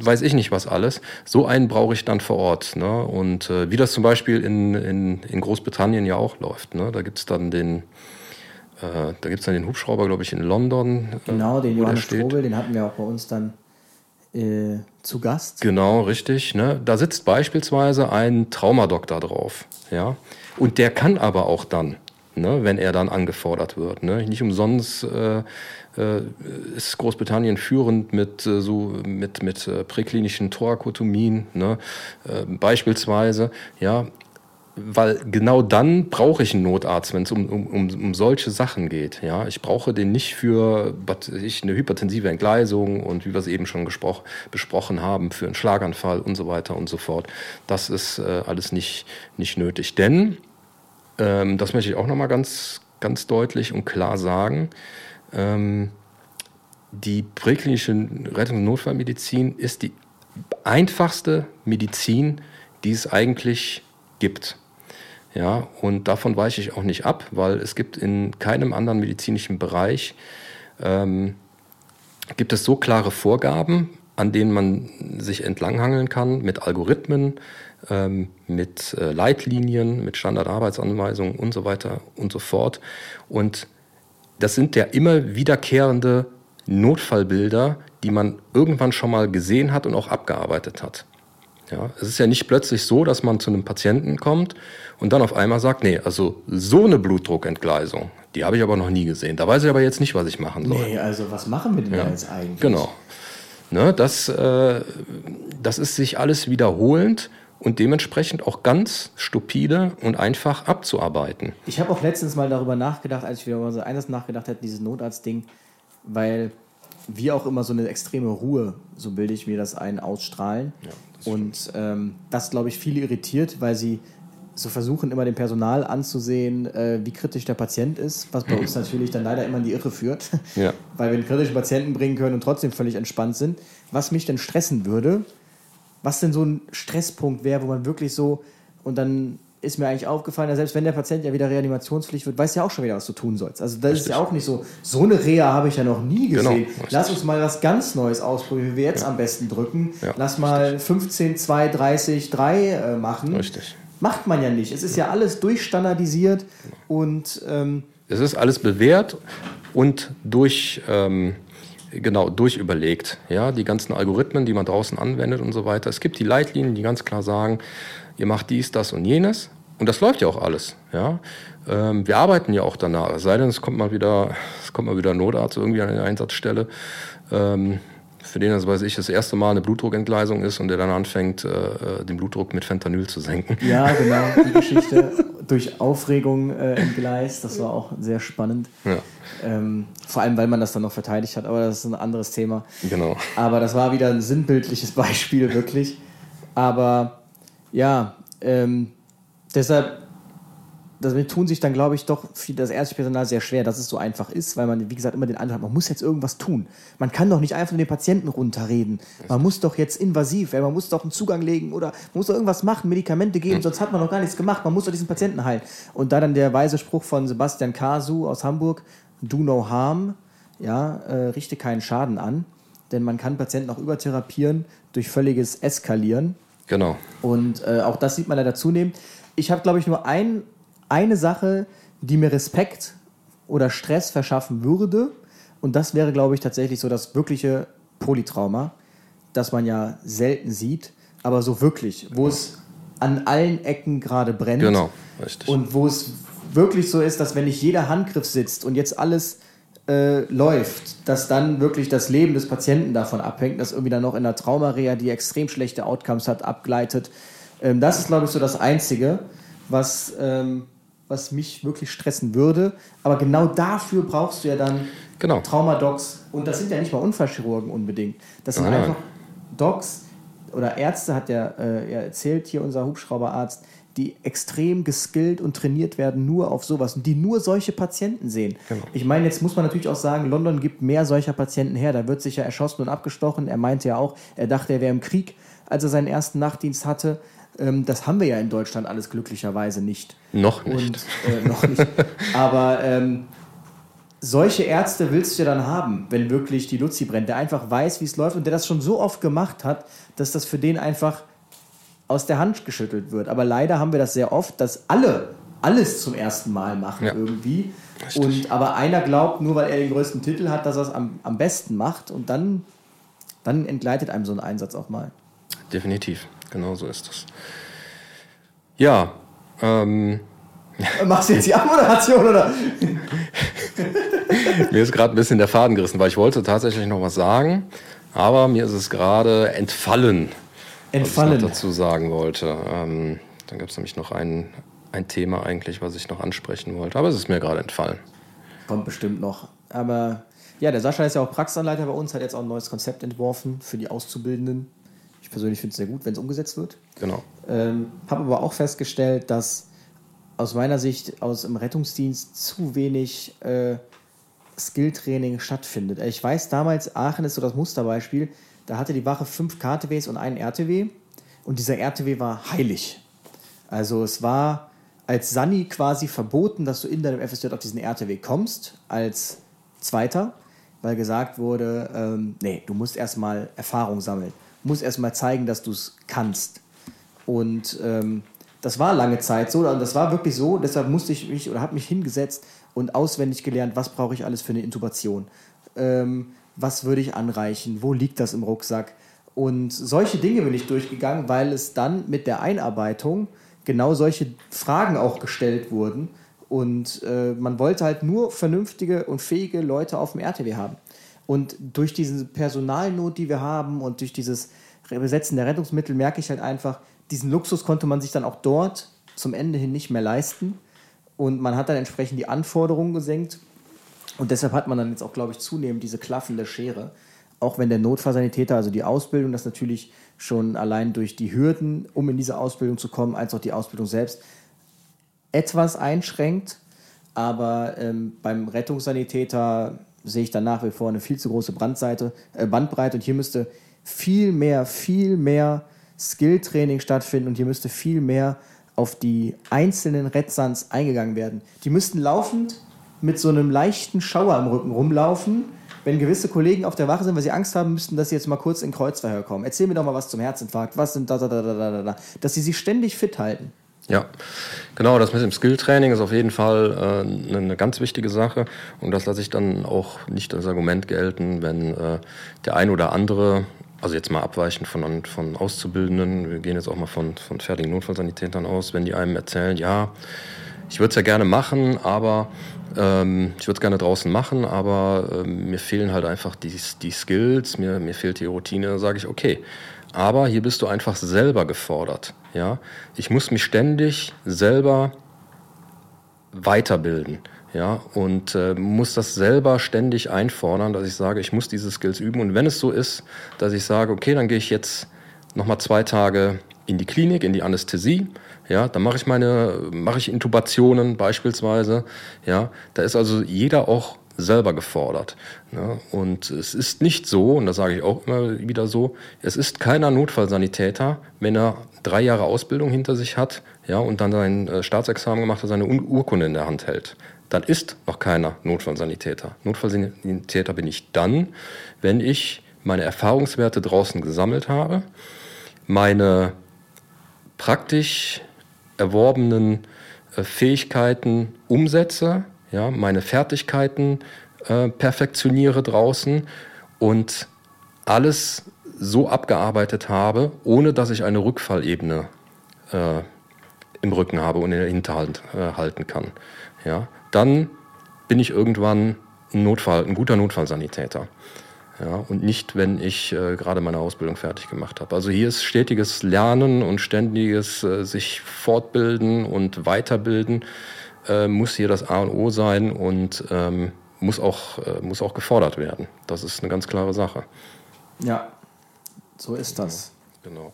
weiß ich nicht was alles. So einen brauche ich dann vor Ort. Ne? Und äh, wie das zum Beispiel in, in, in Großbritannien ja auch läuft. Ne? Da gibt's dann den, äh, da gibt's dann den Hubschrauber, glaube ich, in London. Äh, genau, den Johannes Strobel, den hatten wir auch bei uns dann äh, zu Gast. Genau, richtig. Ne? Da sitzt beispielsweise ein Traumadoktor drauf. Ja? Und der kann aber auch dann, ne, wenn er dann angefordert wird. Ne? Nicht umsonst äh, äh, ist Großbritannien führend mit, äh, so, mit, mit äh, präklinischen Thorakotomien, ne? Äh, beispielsweise. Ja? Weil genau dann brauche ich einen Notarzt, wenn es um, um, um, solche Sachen geht. Ja, ich brauche den nicht für ich, eine hypertensive Entgleisung und wie wir es eben schon besprochen haben, für einen Schlaganfall und so weiter und so fort. Das ist äh, alles nicht, nicht nötig. Denn, ähm, das möchte ich auch nochmal ganz, ganz deutlich und klar sagen, ähm, die präklinische Rettung- und Notfallmedizin ist die einfachste Medizin, die es eigentlich gibt. Ja, und davon weiche ich auch nicht ab, weil es gibt in keinem anderen medizinischen Bereich ähm, gibt es so klare Vorgaben, an denen man sich entlanghangeln kann mit Algorithmen, ähm, mit äh, Leitlinien, mit Standardarbeitsanweisungen und so weiter und so fort. Und das sind ja immer wiederkehrende Notfallbilder, die man irgendwann schon mal gesehen hat und auch abgearbeitet hat. Ja, es ist ja nicht plötzlich so, dass man zu einem Patienten kommt und dann auf einmal sagt, nee, also so eine Blutdruckentgleisung, die habe ich aber noch nie gesehen. Da weiß ich aber jetzt nicht, was ich machen soll. Nee, also was machen wir denn ja, jetzt eigentlich? Genau. Ne, das, äh, das ist sich alles wiederholend und dementsprechend auch ganz stupide und einfach abzuarbeiten. Ich habe auch letztens mal darüber nachgedacht, als ich wieder über so eines nachgedacht habe, dieses Notarztding, weil wir auch immer so eine extreme Ruhe, so bilde ich mir das ein, ausstrahlen. Ja, das und ähm, das, glaube ich, viele irritiert, weil sie so versuchen, immer dem Personal anzusehen, äh, wie kritisch der Patient ist, was bei uns natürlich dann leider immer in die Irre führt. Ja. Weil wir einen kritischen Patienten bringen können und trotzdem völlig entspannt sind. Was mich denn stressen würde, was denn so ein Stresspunkt wäre, wo man wirklich so, und dann ist mir eigentlich aufgefallen, selbst wenn der Patient ja wieder reanimationspflichtig wird, weiß ja auch schon wieder, was du tun sollst. Also das Richtig. ist ja auch nicht so, so eine Reha habe ich ja noch nie genau, gesehen. Genau. Lass uns mal was ganz Neues ausprobieren, wie wir jetzt ja. am besten drücken. Ja, Lass mal 15, 2, 30, 3 äh, machen. Richtig. Macht man ja nicht. Es ist ja alles durchstandardisiert und ähm, es ist alles bewährt und durch ähm, genau durchüberlegt. Ja, die ganzen Algorithmen, die man draußen anwendet und so weiter. Es gibt die Leitlinien, die ganz klar sagen, ihr macht dies, das und jenes. Und das läuft ja auch alles. Ja? Ähm, wir arbeiten ja auch danach. Es sei denn, es kommt mal wieder, es kommt mal wieder ein Notarzt irgendwie an eine Einsatzstelle. Ähm, für den das, weiß ich, das erste Mal eine Blutdruckentgleisung ist und der dann anfängt, äh, äh den Blutdruck mit Fentanyl zu senken. Ja, genau, die Geschichte durch Aufregung äh, entgleist, das war auch sehr spannend. Ja. Ähm, vor allem, weil man das dann noch verteidigt hat, aber das ist ein anderes Thema. Genau. Aber das war wieder ein sinnbildliches Beispiel, wirklich. Aber ja, ähm, deshalb damit tun sich dann, glaube ich, doch viel, das ärztliche Personal sehr schwer, dass es so einfach ist, weil man, wie gesagt, immer den Eindruck hat, man muss jetzt irgendwas tun. Man kann doch nicht einfach nur den Patienten runterreden. Man muss doch jetzt invasiv, man muss doch einen Zugang legen oder man muss doch irgendwas machen, Medikamente geben, sonst hat man noch gar nichts gemacht. Man muss doch diesen Patienten heilen. Und da dann der weise Spruch von Sebastian Kasu aus Hamburg, do no harm, ja, äh, richte keinen Schaden an, denn man kann Patienten auch übertherapieren durch völliges Eskalieren. Genau. Und äh, auch das sieht man leider zunehmend. Ich habe, glaube ich, nur ein eine Sache, die mir Respekt oder Stress verschaffen würde. Und das wäre, glaube ich, tatsächlich so das wirkliche Polytrauma, das man ja selten sieht, aber so wirklich, wo es an allen Ecken gerade brennt. Genau, richtig. Und wo es wirklich so ist, dass wenn nicht jeder Handgriff sitzt und jetzt alles äh, läuft, dass dann wirklich das Leben des Patienten davon abhängt, dass irgendwie dann noch in der Traumarea, die extrem schlechte Outcomes hat, abgleitet. Ähm, das ist, glaube ich, so das Einzige, was ähm, was mich wirklich stressen würde. Aber genau dafür brauchst du ja dann genau. Traumadocs. Und das sind ja nicht mal Unfallchirurgen unbedingt. Das sind nein, einfach Docs oder Ärzte, hat der äh, erzählt hier unser Hubschrauberarzt, die extrem geskillt und trainiert werden nur auf sowas und die nur solche Patienten sehen. Genau. Ich meine, jetzt muss man natürlich auch sagen, London gibt mehr solcher Patienten her. Da wird sich ja erschossen und abgestochen. Er meinte ja auch, er dachte, er wäre im Krieg, als er seinen ersten Nachtdienst hatte. Ähm, das haben wir ja in Deutschland alles glücklicherweise nicht. Noch nicht. Und, äh, noch nicht. Aber ähm, solche Ärzte willst du ja dann haben, wenn wirklich die Luzi brennt, der einfach weiß, wie es läuft und der das schon so oft gemacht hat, dass das für den einfach aus der Hand geschüttelt wird. Aber leider haben wir das sehr oft, dass alle alles zum ersten Mal machen ja. irgendwie. Und aber einer glaubt, nur weil er den größten Titel hat, dass er es am, am besten macht und dann, dann entgleitet einem so ein Einsatz auch mal. Definitiv genau so ist das. Ja. Ähm, Machst du jetzt die Abmoderation oder? mir ist gerade ein bisschen der Faden gerissen, weil ich wollte tatsächlich noch was sagen, aber mir ist es gerade entfallen. Entfallen. Was ich noch dazu sagen wollte. Ähm, dann gab es nämlich noch ein, ein Thema eigentlich, was ich noch ansprechen wollte, aber es ist mir gerade entfallen. Kommt bestimmt noch. Aber ja, der Sascha ist ja auch Praxisanleiter bei uns, hat jetzt auch ein neues Konzept entworfen für die Auszubildenden persönlich finde es sehr gut, wenn es umgesetzt wird. Genau. Ähm, Habe aber auch festgestellt, dass aus meiner Sicht aus dem Rettungsdienst zu wenig äh, Skilltraining stattfindet. Ich weiß damals, Aachen ist so das Musterbeispiel, da hatte die Wache fünf KTWs und einen RTW und dieser RTW war heilig. Also es war als Sani quasi verboten, dass du in deinem FSJ auf diesen RTW kommst, als Zweiter, weil gesagt wurde, ähm, nee, du musst erstmal Erfahrung sammeln muss erstmal zeigen, dass du es kannst. Und ähm, das war lange Zeit so und das war wirklich so. Deshalb musste ich mich oder habe mich hingesetzt und auswendig gelernt, was brauche ich alles für eine Intubation. Ähm, was würde ich anreichen? Wo liegt das im Rucksack? Und solche Dinge bin ich durchgegangen, weil es dann mit der Einarbeitung genau solche Fragen auch gestellt wurden. Und äh, man wollte halt nur vernünftige und fähige Leute auf dem RTW haben. Und durch diese Personalnot, die wir haben und durch dieses Besetzen der Rettungsmittel merke ich halt einfach, diesen Luxus konnte man sich dann auch dort zum Ende hin nicht mehr leisten. Und man hat dann entsprechend die Anforderungen gesenkt. Und deshalb hat man dann jetzt auch, glaube ich, zunehmend diese klaffende Schere. Auch wenn der Notfallsanitäter, also die Ausbildung, das natürlich schon allein durch die Hürden, um in diese Ausbildung zu kommen, als auch die Ausbildung selbst etwas einschränkt. Aber ähm, beim Rettungssanitäter sehe ich dann nach wie vor eine viel zu große Brandseite, äh, Bandbreite und hier müsste viel mehr, viel mehr Skilltraining stattfinden und hier müsste viel mehr auf die einzelnen Redsans eingegangen werden. Die müssten laufend mit so einem leichten Schauer im Rücken rumlaufen. Wenn gewisse Kollegen auf der Wache sind, weil sie Angst haben müssten, dass sie jetzt mal kurz in Kreuzverhör kommen. Erzähl mir doch mal was zum Herzinfarkt. Was sind da, da, da, da, da, da. Dass sie sich ständig fit halten. Ja, genau, das mit dem Skilltraining ist auf jeden Fall äh, eine ganz wichtige Sache und das lasse ich dann auch nicht als Argument gelten, wenn äh, der ein oder andere, also jetzt mal abweichend von, von Auszubildenden, wir gehen jetzt auch mal von, von fertigen Notfallsanitätern aus, wenn die einem erzählen, ja, ich würde es ja gerne machen, aber ähm, ich würde es gerne draußen machen, aber ähm, mir fehlen halt einfach die, die Skills, mir, mir fehlt die Routine. Sage ich, okay, aber hier bist du einfach selber gefordert. Ja? Ich muss mich ständig selber weiterbilden. Ja, und äh, muss das selber ständig einfordern, dass ich sage, ich muss diese Skills üben. Und wenn es so ist, dass ich sage, okay, dann gehe ich jetzt nochmal zwei Tage in die Klinik, in die Anästhesie, ja, dann mache ich meine, mache ich Intubationen beispielsweise, ja, da ist also jeder auch selber gefordert. Ne? Und es ist nicht so, und das sage ich auch immer wieder so, es ist keiner Notfallsanitäter, wenn er drei Jahre Ausbildung hinter sich hat ja, und dann sein äh, Staatsexamen gemacht hat, seine Urkunde in der Hand hält. Dann ist noch keiner Notfallsanitäter. Notfallsanitäter bin ich dann, wenn ich meine Erfahrungswerte draußen gesammelt habe, meine praktisch erworbenen äh, Fähigkeiten umsetze ja, meine Fertigkeiten äh, perfektioniere draußen und alles so abgearbeitet habe, ohne dass ich eine Rückfallebene äh, im Rücken habe und in der Hinterhalt äh, halten kann. Ja, dann bin ich irgendwann ein, Notfall, ein guter Notfallsanitäter. Ja, und nicht, wenn ich äh, gerade meine Ausbildung fertig gemacht habe. Also hier ist stetiges Lernen und ständiges äh, sich fortbilden und weiterbilden äh, muss hier das A und O sein und ähm, muss, auch, äh, muss auch gefordert werden. Das ist eine ganz klare Sache. Ja, so ist das. Genau.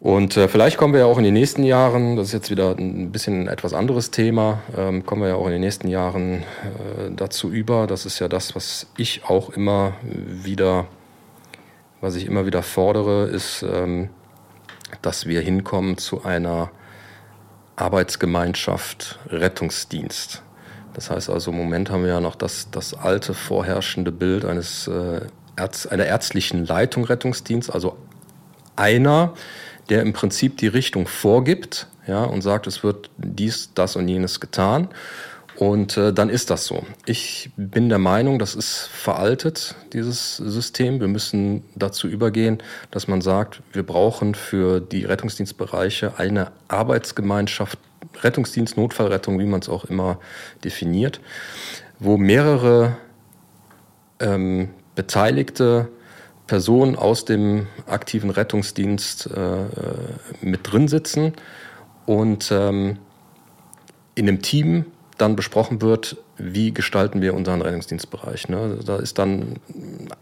Und äh, vielleicht kommen wir ja auch in den nächsten Jahren, das ist jetzt wieder ein bisschen ein etwas anderes Thema, ähm, kommen wir ja auch in den nächsten Jahren äh, dazu über. Das ist ja das, was ich auch immer wieder, was ich immer wieder fordere, ist, ähm, dass wir hinkommen zu einer Arbeitsgemeinschaft Rettungsdienst. Das heißt also, im Moment haben wir ja noch das, das alte vorherrschende Bild eines, äh, Ärz, einer ärztlichen Leitung Rettungsdienst, also einer, der im Prinzip die Richtung vorgibt ja, und sagt, es wird dies, das und jenes getan. Und äh, dann ist das so. Ich bin der Meinung, das ist veraltet, dieses System. Wir müssen dazu übergehen, dass man sagt, wir brauchen für die Rettungsdienstbereiche eine Arbeitsgemeinschaft, Rettungsdienst, Notfallrettung, wie man es auch immer definiert, wo mehrere ähm, beteiligte Personen aus dem aktiven Rettungsdienst äh, äh mit drin sitzen und ähm, in einem Team dann besprochen wird, wie gestalten wir unseren Rettungsdienstbereich. Ne? Da ist dann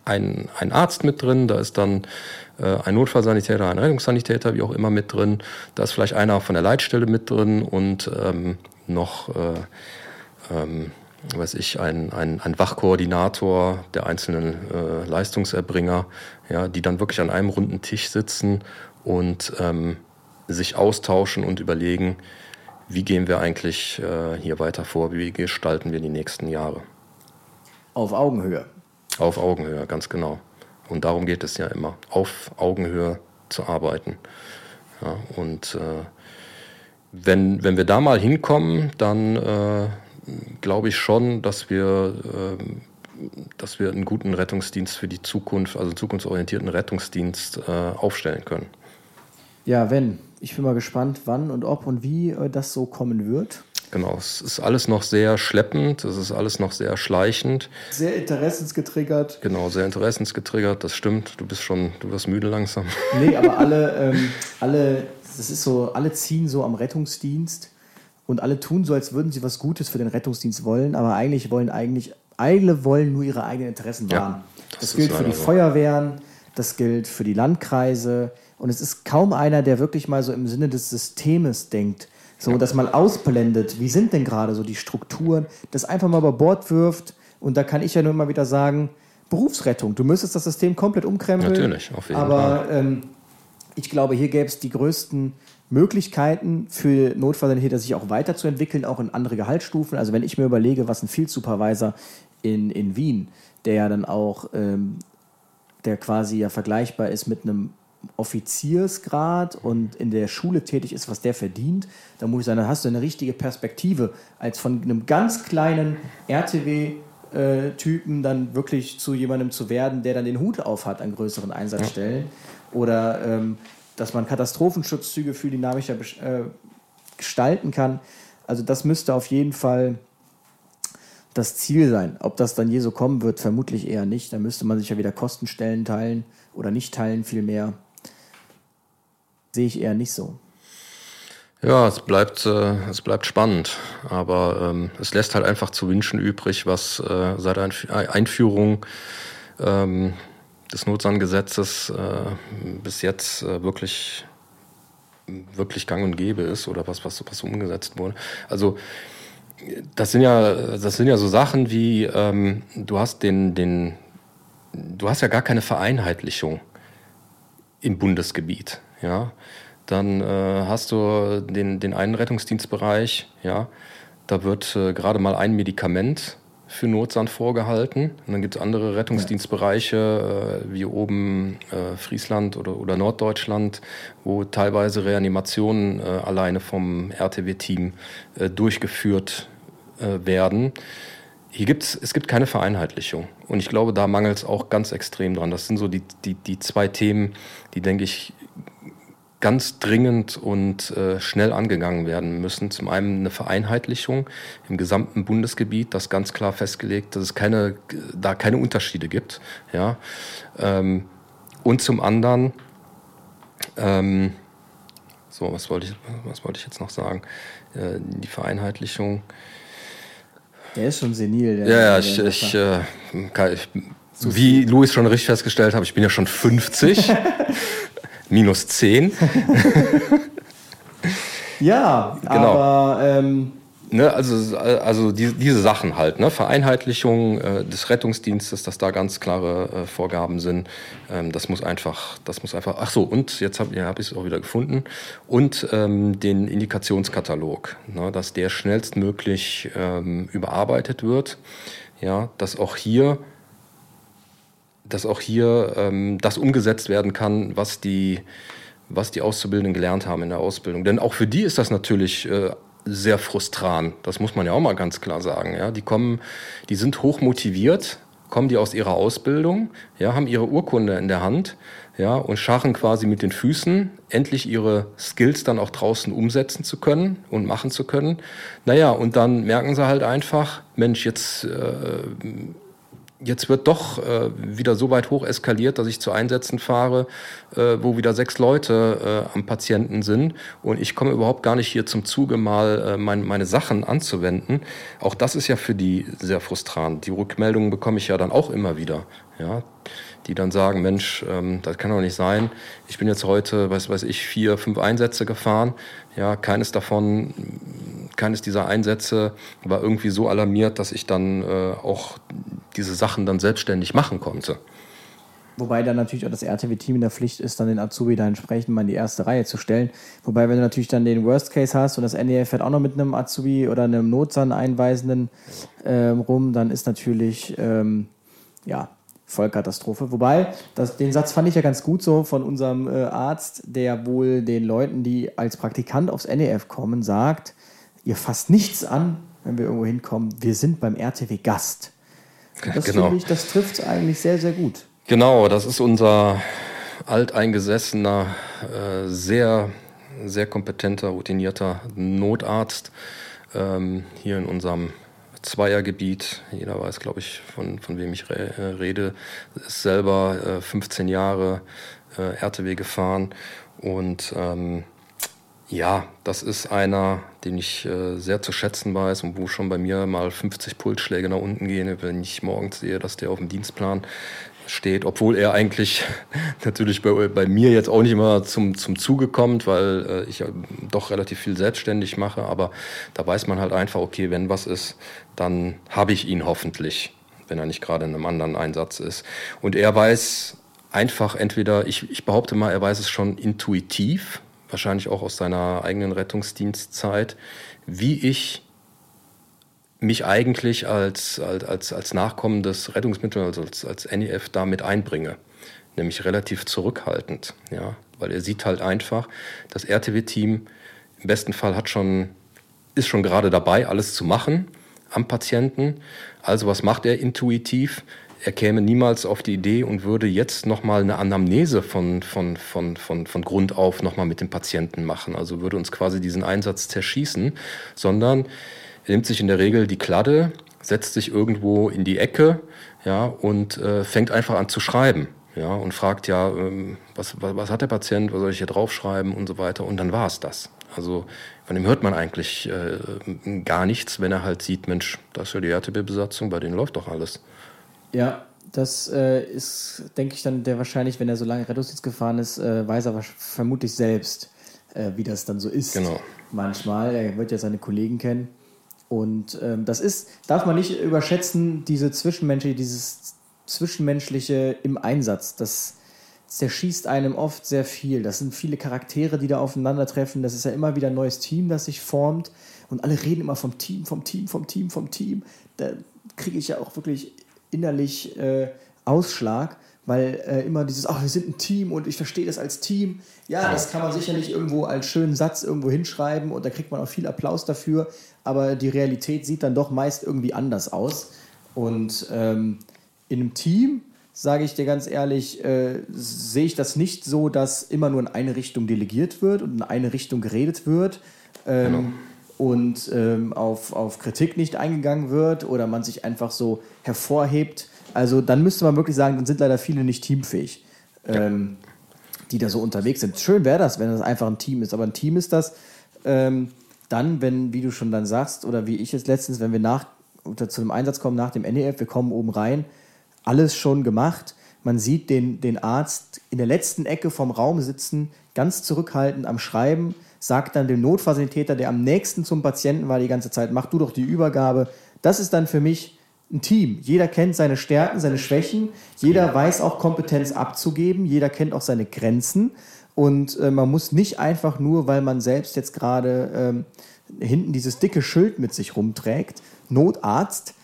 ein, ein Arzt mit drin, da ist dann äh, ein Notfallsanitäter, ein Rettungssanitäter, wie auch immer mit drin, da ist vielleicht einer von der Leitstelle mit drin und ähm, noch, äh, ähm, weiß ich, ein, ein, ein Wachkoordinator der einzelnen äh, Leistungserbringer, ja, die dann wirklich an einem runden Tisch sitzen und ähm, sich austauschen und überlegen, wie gehen wir eigentlich äh, hier weiter vor, wie gestalten wir die nächsten Jahre. Auf Augenhöhe. Auf Augenhöhe, ganz genau. Und darum geht es ja immer, auf Augenhöhe zu arbeiten. Ja, und äh, wenn, wenn wir da mal hinkommen, dann äh, glaube ich schon, dass wir, äh, dass wir einen guten Rettungsdienst für die Zukunft, also einen zukunftsorientierten Rettungsdienst äh, aufstellen können. Ja, wenn. Ich bin mal gespannt, wann und ob und wie äh, das so kommen wird. Genau, es ist alles noch sehr schleppend, es ist alles noch sehr schleichend. Sehr interessensgetriggert. Genau, sehr interessensgetriggert, das stimmt. Du bist schon, du wirst müde langsam. Nee, aber alle, ähm, alle, das ist so, alle ziehen so am Rettungsdienst und alle tun so, als würden sie was Gutes für den Rettungsdienst wollen, aber eigentlich wollen eigentlich, alle wollen nur ihre eigenen Interessen wahren. Ja, das, das gilt für die so. Feuerwehren, das gilt für die Landkreise, und es ist kaum einer, der wirklich mal so im Sinne des Systems denkt. So, das mal ausblendet. Wie sind denn gerade so die Strukturen? Das einfach mal über Bord wirft. Und da kann ich ja nur immer wieder sagen, Berufsrettung. Du müsstest das System komplett umkrempeln. Natürlich, auf jeden aber, Fall. Aber ähm, ich glaube, hier gäbe es die größten Möglichkeiten für Notfallsanitäter, sich auch weiterzuentwickeln, auch in andere Gehaltsstufen. Also wenn ich mir überlege, was ein Field Supervisor in, in Wien, der ja dann auch, ähm, der quasi ja vergleichbar ist mit einem Offiziersgrad und in der Schule tätig ist, was der verdient, dann muss ich sagen, dann hast du eine richtige Perspektive, als von einem ganz kleinen RTW-Typen äh, dann wirklich zu jemandem zu werden, der dann den Hut auf hat an größeren Einsatzstellen. Oder ähm, dass man Katastrophenschutzzüge viel dynamischer äh, gestalten kann. Also das müsste auf jeden Fall das Ziel sein. Ob das dann je so kommen wird, vermutlich eher nicht. Da müsste man sich ja wieder Kostenstellen teilen oder nicht teilen vielmehr. Sehe ich eher nicht so. Ja, es bleibt, äh, es bleibt spannend, aber ähm, es lässt halt einfach zu wünschen übrig, was äh, seit Einführung ähm, des Notsangesetzes äh, bis jetzt äh, wirklich, wirklich gang und gäbe ist oder was, was, was umgesetzt wurde. Also das sind ja, das sind ja so Sachen wie, ähm, du hast den, den, du hast ja gar keine Vereinheitlichung im Bundesgebiet, ja. Dann äh, hast du den, den einen Rettungsdienstbereich, ja, da wird äh, gerade mal ein Medikament für Notsand vorgehalten. Und dann gibt es andere Rettungsdienstbereiche, äh, wie oben äh, Friesland oder, oder Norddeutschland, wo teilweise Reanimationen äh, alleine vom RTW-Team äh, durchgeführt äh, werden. Hier gibt's, es gibt keine Vereinheitlichung. Und ich glaube, da mangelt es auch ganz extrem dran. Das sind so die, die, die zwei Themen, die, denke ich, ganz dringend und äh, schnell angegangen werden müssen. Zum einen eine Vereinheitlichung im gesamten Bundesgebiet, das ganz klar festgelegt, dass es keine, da keine Unterschiede gibt. Ja? Ähm, und zum anderen, ähm, so, was wollte ich, was wollte ich jetzt noch sagen? Äh, die Vereinheitlichung. Der ist schon senil. ja, ja, ich, ich, äh, kann, ich, wie Luis schon richtig festgestellt hat, ich bin ja schon 50. minus 10. ja, genau. aber. Ähm Ne, also also die, diese Sachen halt, ne? Vereinheitlichung äh, des Rettungsdienstes, dass da ganz klare äh, Vorgaben sind. Ähm, das muss einfach, das muss einfach. Ach so, und jetzt habe ja, hab ich es auch wieder gefunden. Und ähm, den Indikationskatalog, ne? dass der schnellstmöglich ähm, überarbeitet wird. Ja, dass auch hier dass auch hier ähm, das umgesetzt werden kann, was die, was die Auszubildenden gelernt haben in der Ausbildung. Denn auch für die ist das natürlich äh, sehr frustrant. Das muss man ja auch mal ganz klar sagen. Ja, die kommen, die sind hoch motiviert, kommen die aus ihrer Ausbildung, ja, haben ihre Urkunde in der Hand, ja, und scharren quasi mit den Füßen, endlich ihre Skills dann auch draußen umsetzen zu können und machen zu können. Naja, und dann merken sie halt einfach, Mensch, jetzt äh, jetzt wird doch äh, wieder so weit hoch eskaliert, dass ich zu Einsätzen fahre, äh, wo wieder sechs Leute äh, am Patienten sind und ich komme überhaupt gar nicht hier zum Zuge, mal äh, mein, meine Sachen anzuwenden. Auch das ist ja für die sehr frustrant. Die Rückmeldungen bekomme ich ja dann auch immer wieder. Ja, die dann sagen, Mensch, ähm, das kann doch nicht sein. Ich bin jetzt heute, weiß weiß ich, vier, fünf Einsätze gefahren. Ja, keines davon keines dieser Einsätze war irgendwie so alarmiert, dass ich dann äh, auch diese Sachen dann selbstständig machen konnte. Wobei dann natürlich auch das RTW-Team in der Pflicht ist, dann den Azubi da entsprechend mal in die erste Reihe zu stellen. Wobei, wenn du natürlich dann den Worst Case hast und das NEF fährt auch noch mit einem Azubi oder einem Notsan-Einweisenden ähm, rum, dann ist natürlich, ähm, ja, Vollkatastrophe. Wobei, das, den Satz fand ich ja ganz gut so von unserem äh, Arzt, der wohl den Leuten, die als Praktikant aufs NEF kommen, sagt, ihr fasst nichts an, wenn wir irgendwo hinkommen. Wir sind beim RTW Gast. Das genau. finde ich, das trifft eigentlich sehr, sehr gut. Genau, das ist unser alteingesessener, äh, sehr, sehr kompetenter, routinierter Notarzt ähm, hier in unserem Zweiergebiet. Jeder weiß, glaube ich, von, von wem ich re äh, rede. Ist selber äh, 15 Jahre äh, RTW gefahren und ähm, ja, das ist einer, den ich äh, sehr zu schätzen weiß und wo schon bei mir mal 50 Pulsschläge nach unten gehen, wenn ich morgens sehe, dass der auf dem Dienstplan steht, obwohl er eigentlich natürlich bei, bei mir jetzt auch nicht immer zum, zum Zuge kommt, weil äh, ich doch relativ viel selbstständig mache, aber da weiß man halt einfach, okay, wenn was ist, dann habe ich ihn hoffentlich, wenn er nicht gerade in einem anderen Einsatz ist. Und er weiß einfach entweder, ich, ich behaupte mal, er weiß es schon intuitiv, wahrscheinlich auch aus seiner eigenen Rettungsdienstzeit, wie ich mich eigentlich als, als, als Nachkommen des Rettungsmittels, also als, als NEF damit einbringe. Nämlich relativ zurückhaltend, ja, weil er sieht halt einfach, das RTW-Team im besten Fall hat schon, ist schon gerade dabei, alles zu machen am Patienten. Also was macht er intuitiv? er käme niemals auf die Idee und würde jetzt nochmal eine Anamnese von, von, von, von, von Grund auf nochmal mit dem Patienten machen. Also würde uns quasi diesen Einsatz zerschießen, sondern er nimmt sich in der Regel die Kladde, setzt sich irgendwo in die Ecke ja, und äh, fängt einfach an zu schreiben. Ja, und fragt ja, ähm, was, was, was, hat der Patient, was soll ich hier draufschreiben und so weiter. Und dann war es das. Also von dem hört man eigentlich äh, gar nichts, wenn er halt sieht, Mensch, das ist ja die RTB-Besatzung, bei denen läuft doch alles. Ja, das äh, ist, denke ich, dann der wahrscheinlich, wenn er so lange Rettungsdienst gefahren ist, äh, weiß er vermutlich selbst, äh, wie das dann so ist. Genau. Manchmal. Er wird ja seine Kollegen kennen. Und ähm, das ist, darf man nicht überschätzen, diese Zwischenmenschliche, dieses Zwischenmenschliche im Einsatz. Das zerschießt einem oft sehr viel. Das sind viele Charaktere, die da aufeinandertreffen. Das ist ja immer wieder ein neues Team, das sich formt. Und alle reden immer vom Team, vom Team, vom Team, vom Team. Da kriege ich ja auch wirklich innerlich äh, Ausschlag, weil äh, immer dieses, ach, wir sind ein Team und ich verstehe das als Team. Ja, das kann man sicherlich irgendwo als schönen Satz irgendwo hinschreiben und da kriegt man auch viel Applaus dafür, aber die Realität sieht dann doch meist irgendwie anders aus. Und ähm, in einem Team, sage ich dir ganz ehrlich, äh, sehe ich das nicht so, dass immer nur in eine Richtung delegiert wird und in eine Richtung geredet wird. Ähm, genau und ähm, auf, auf Kritik nicht eingegangen wird oder man sich einfach so hervorhebt. Also dann müsste man wirklich sagen, dann sind leider viele nicht teamfähig, ähm, die da so unterwegs sind. Schön wäre das, wenn das einfach ein Team ist, aber ein Team ist das ähm, dann, wenn, wie du schon dann sagst, oder wie ich es letztens, wenn wir nach oder zu einem Einsatz kommen nach dem NEF, wir kommen oben rein, alles schon gemacht. Man sieht den, den Arzt in der letzten Ecke vom Raum sitzen, ganz zurückhaltend am Schreiben sagt dann dem Notfallsanitäter, der am nächsten zum Patienten war die ganze Zeit, mach du doch die Übergabe. Das ist dann für mich ein Team. Jeder kennt seine Stärken, seine Schwächen. Jeder weiß auch Kompetenz abzugeben. Jeder kennt auch seine Grenzen. Und äh, man muss nicht einfach nur, weil man selbst jetzt gerade ähm, hinten dieses dicke Schild mit sich rumträgt, Notarzt,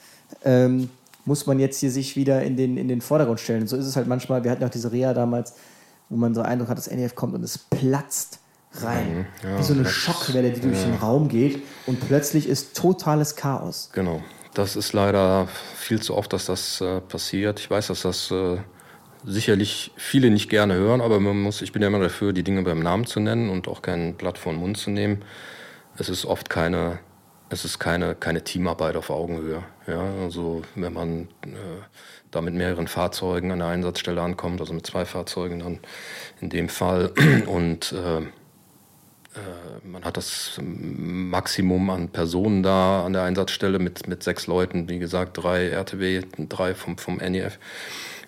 ähm, muss man jetzt hier sich wieder in den, in den Vordergrund stellen. Und so ist es halt manchmal. Wir hatten auch diese Reha damals, wo man so Eindruck hat, das NEF kommt und es platzt rein. Mhm, ja, Wie so eine Schockwelle, die durch ja. den Raum geht und plötzlich ist totales Chaos. Genau. Das ist leider viel zu oft, dass das äh, passiert. Ich weiß, dass das äh, sicherlich viele nicht gerne hören, aber man muss, ich bin ja immer dafür, die Dinge beim Namen zu nennen und auch kein Blatt vor den Mund zu nehmen. Es ist oft keine, es ist keine, keine Teamarbeit auf Augenhöhe. Ja, also wenn man äh, da mit mehreren Fahrzeugen an der Einsatzstelle ankommt, also mit zwei Fahrzeugen dann in dem Fall und äh, äh, man hat das Maximum an Personen da an der Einsatzstelle mit, mit sechs Leuten, wie gesagt, drei RTW, drei vom, vom NEF.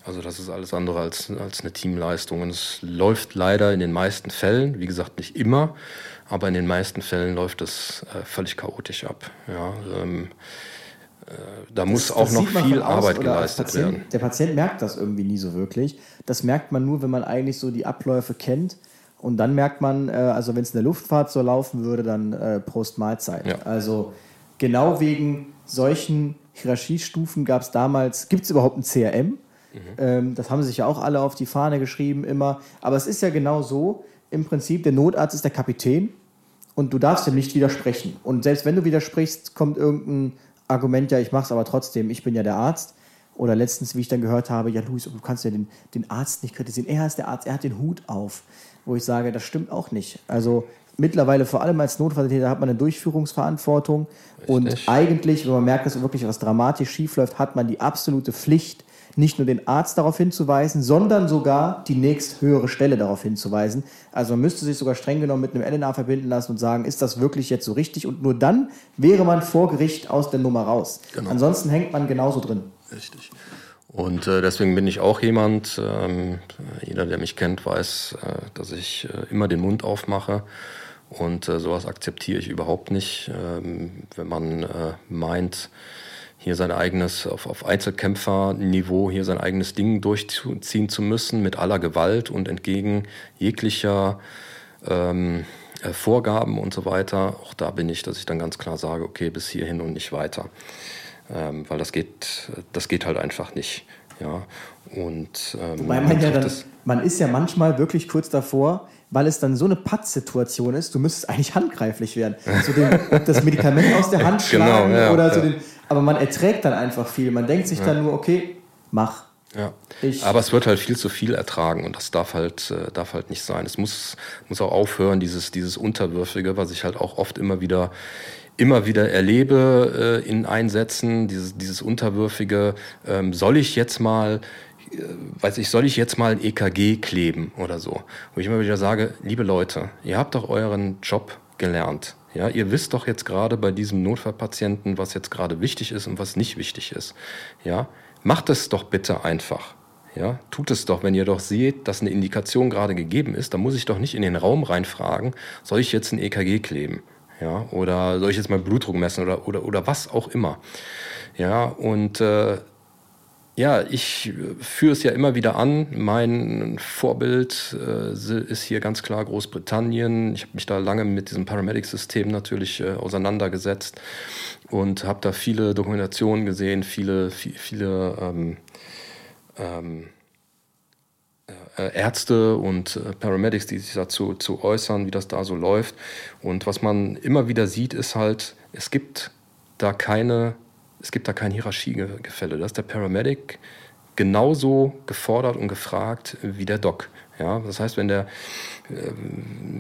Also das ist alles andere als, als eine Teamleistung. Und es läuft leider in den meisten Fällen, wie gesagt nicht immer, aber in den meisten Fällen läuft es äh, völlig chaotisch ab. Ja, ähm, äh, da das, muss auch noch viel Arbeit geleistet Patient, werden. Der Patient merkt das irgendwie nie so wirklich. Das merkt man nur, wenn man eigentlich so die Abläufe kennt und dann merkt man, äh, also wenn es in der Luftfahrt so laufen würde, dann äh, Prost Mahlzeit. Ja. Also genau wegen solchen Hierarchiestufen gab es damals, gibt es überhaupt ein CRM? Mhm. Ähm, das haben sich ja auch alle auf die Fahne geschrieben immer. Aber es ist ja genau so, im Prinzip, der Notarzt ist der Kapitän und du darfst ihm nicht widersprechen. Und selbst wenn du widersprichst, kommt irgendein Argument, ja, ich mach's aber trotzdem, ich bin ja der Arzt. Oder letztens, wie ich dann gehört habe, ja, Luis, du kannst ja den, den Arzt nicht kritisieren. Er ist der Arzt, er hat den Hut auf wo ich sage, das stimmt auch nicht. Also mittlerweile, vor allem als Notfalltäter, hat man eine Durchführungsverantwortung. Richtig. Und eigentlich, wenn man merkt, dass wirklich was dramatisch schiefläuft, hat man die absolute Pflicht, nicht nur den Arzt darauf hinzuweisen, sondern sogar die nächsthöhere Stelle darauf hinzuweisen. Also man müsste sich sogar streng genommen mit einem LNA verbinden lassen und sagen, ist das wirklich jetzt so richtig? Und nur dann wäre man vor Gericht aus der Nummer raus. Genau. Ansonsten hängt man genauso drin. Richtig. Und äh, deswegen bin ich auch jemand, ähm, jeder, der mich kennt, weiß, äh, dass ich äh, immer den Mund aufmache. Und äh, sowas akzeptiere ich überhaupt nicht. Ähm, wenn man äh, meint, hier sein eigenes, auf, auf Einzelkämpferniveau, hier sein eigenes Ding durchziehen zu müssen, mit aller Gewalt und entgegen jeglicher ähm, äh, Vorgaben und so weiter. Auch da bin ich, dass ich dann ganz klar sage, okay, bis hierhin und nicht weiter ähm, weil das geht, das geht halt einfach nicht. Ja. Und, ähm, Wobei man ja dann, man ist ja manchmal wirklich kurz davor, weil es dann so eine Pattsituation ist, du müsstest eigentlich handgreiflich werden. So den, das Medikament aus der Hand genau, schlagen genau, ja, oder so ja. den, aber man erträgt dann einfach viel. Man denkt sich dann nur, okay, mach. Ja. Ich Aber es wird halt viel zu viel ertragen und das darf halt, äh, darf halt nicht sein. Es muss, muss auch aufhören, dieses, dieses Unterwürfige, was ich halt auch oft immer wieder immer wieder erlebe äh, in Einsätzen, dieses, dieses Unterwürfige, ähm, soll ich jetzt mal, äh, weiß ich, soll ich jetzt mal ein EKG kleben oder so? Wo ich immer wieder sage, liebe Leute, ihr habt doch euren Job gelernt. Ja, ihr wisst doch jetzt gerade bei diesem Notfallpatienten, was jetzt gerade wichtig ist und was nicht wichtig ist. Ja, macht es doch bitte einfach. Ja, tut es doch, wenn ihr doch seht, dass eine Indikation gerade gegeben ist, dann muss ich doch nicht in den Raum reinfragen, soll ich jetzt ein EKG kleben? Ja, oder soll ich jetzt mal Blutdruck messen oder, oder, oder was auch immer. Ja, und äh, ja, ich führe es ja immer wieder an. Mein Vorbild äh, ist hier ganz klar Großbritannien. Ich habe mich da lange mit diesem Paramedic-System natürlich äh, auseinandergesetzt und habe da viele Dokumentationen gesehen, viele, viele, viele ähm, ähm, äh, Ärzte und äh, Paramedics, die sich dazu zu äußern, wie das da so läuft. Und was man immer wieder sieht, ist halt, es gibt da keine, es gibt da kein Hierarchiegefälle. Da ist der Paramedic genauso gefordert und gefragt wie der Doc. Ja, das heißt, wenn der, äh,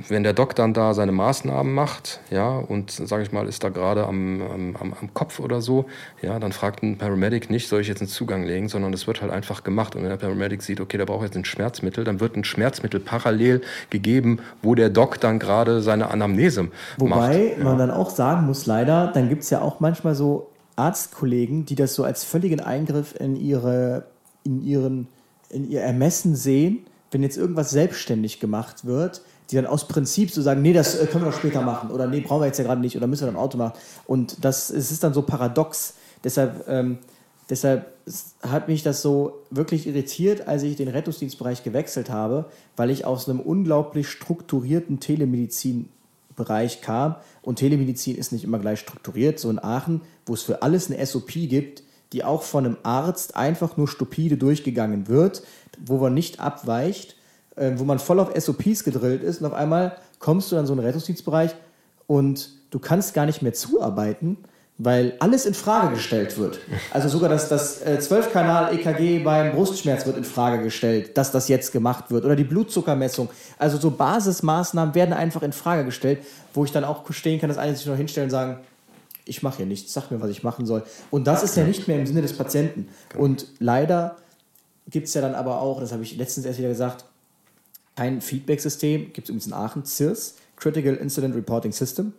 wenn der Doc dann da seine Maßnahmen macht, ja, und sage ich mal, ist da gerade am, am, am Kopf oder so, ja, dann fragt ein Paramedic nicht, soll ich jetzt einen Zugang legen, sondern es wird halt einfach gemacht. Und wenn der Paramedic sieht, okay, da braucht jetzt ein Schmerzmittel, dann wird ein Schmerzmittel parallel gegeben, wo der Doc dann gerade seine Anamnese Wobei macht. Wobei man ja. dann auch sagen muss, leider, dann gibt es ja auch manchmal so Arztkollegen, die das so als völligen Eingriff in ihre, in ihren, in ihr Ermessen sehen wenn jetzt irgendwas selbstständig gemacht wird, die dann aus Prinzip so sagen, nee, das äh, können wir doch später machen oder nee, brauchen wir jetzt ja gerade nicht oder müssen wir im Auto machen. Und das es ist dann so paradox. Deshalb, ähm, deshalb hat mich das so wirklich irritiert, als ich den Rettungsdienstbereich gewechselt habe, weil ich aus einem unglaublich strukturierten Telemedizinbereich kam. Und Telemedizin ist nicht immer gleich strukturiert. So in Aachen, wo es für alles eine SOP gibt, die auch von einem Arzt einfach nur stupide durchgegangen wird, wo man nicht abweicht, äh, wo man voll auf SOPs gedrillt ist und auf einmal kommst du dann so einen Rettungsdienstbereich und du kannst gar nicht mehr zuarbeiten, weil alles in Frage gestellt wird. Also sogar das, das äh, 12-Kanal-EKG beim Brustschmerz wird in Frage gestellt, dass das jetzt gemacht wird. Oder die Blutzuckermessung. Also so Basismaßnahmen werden einfach in Frage gestellt, wo ich dann auch stehen kann, dass eine sich noch hinstellen und sagen, ich mache hier nichts, sag mir, was ich machen soll. Und das ist ja nicht mehr im Sinne des Patienten. Und leider gibt es ja dann aber auch, das habe ich letztens erst wieder gesagt, ein Feedback-System, gibt es übrigens in Aachen, CIRS, Critical Incident Reporting System.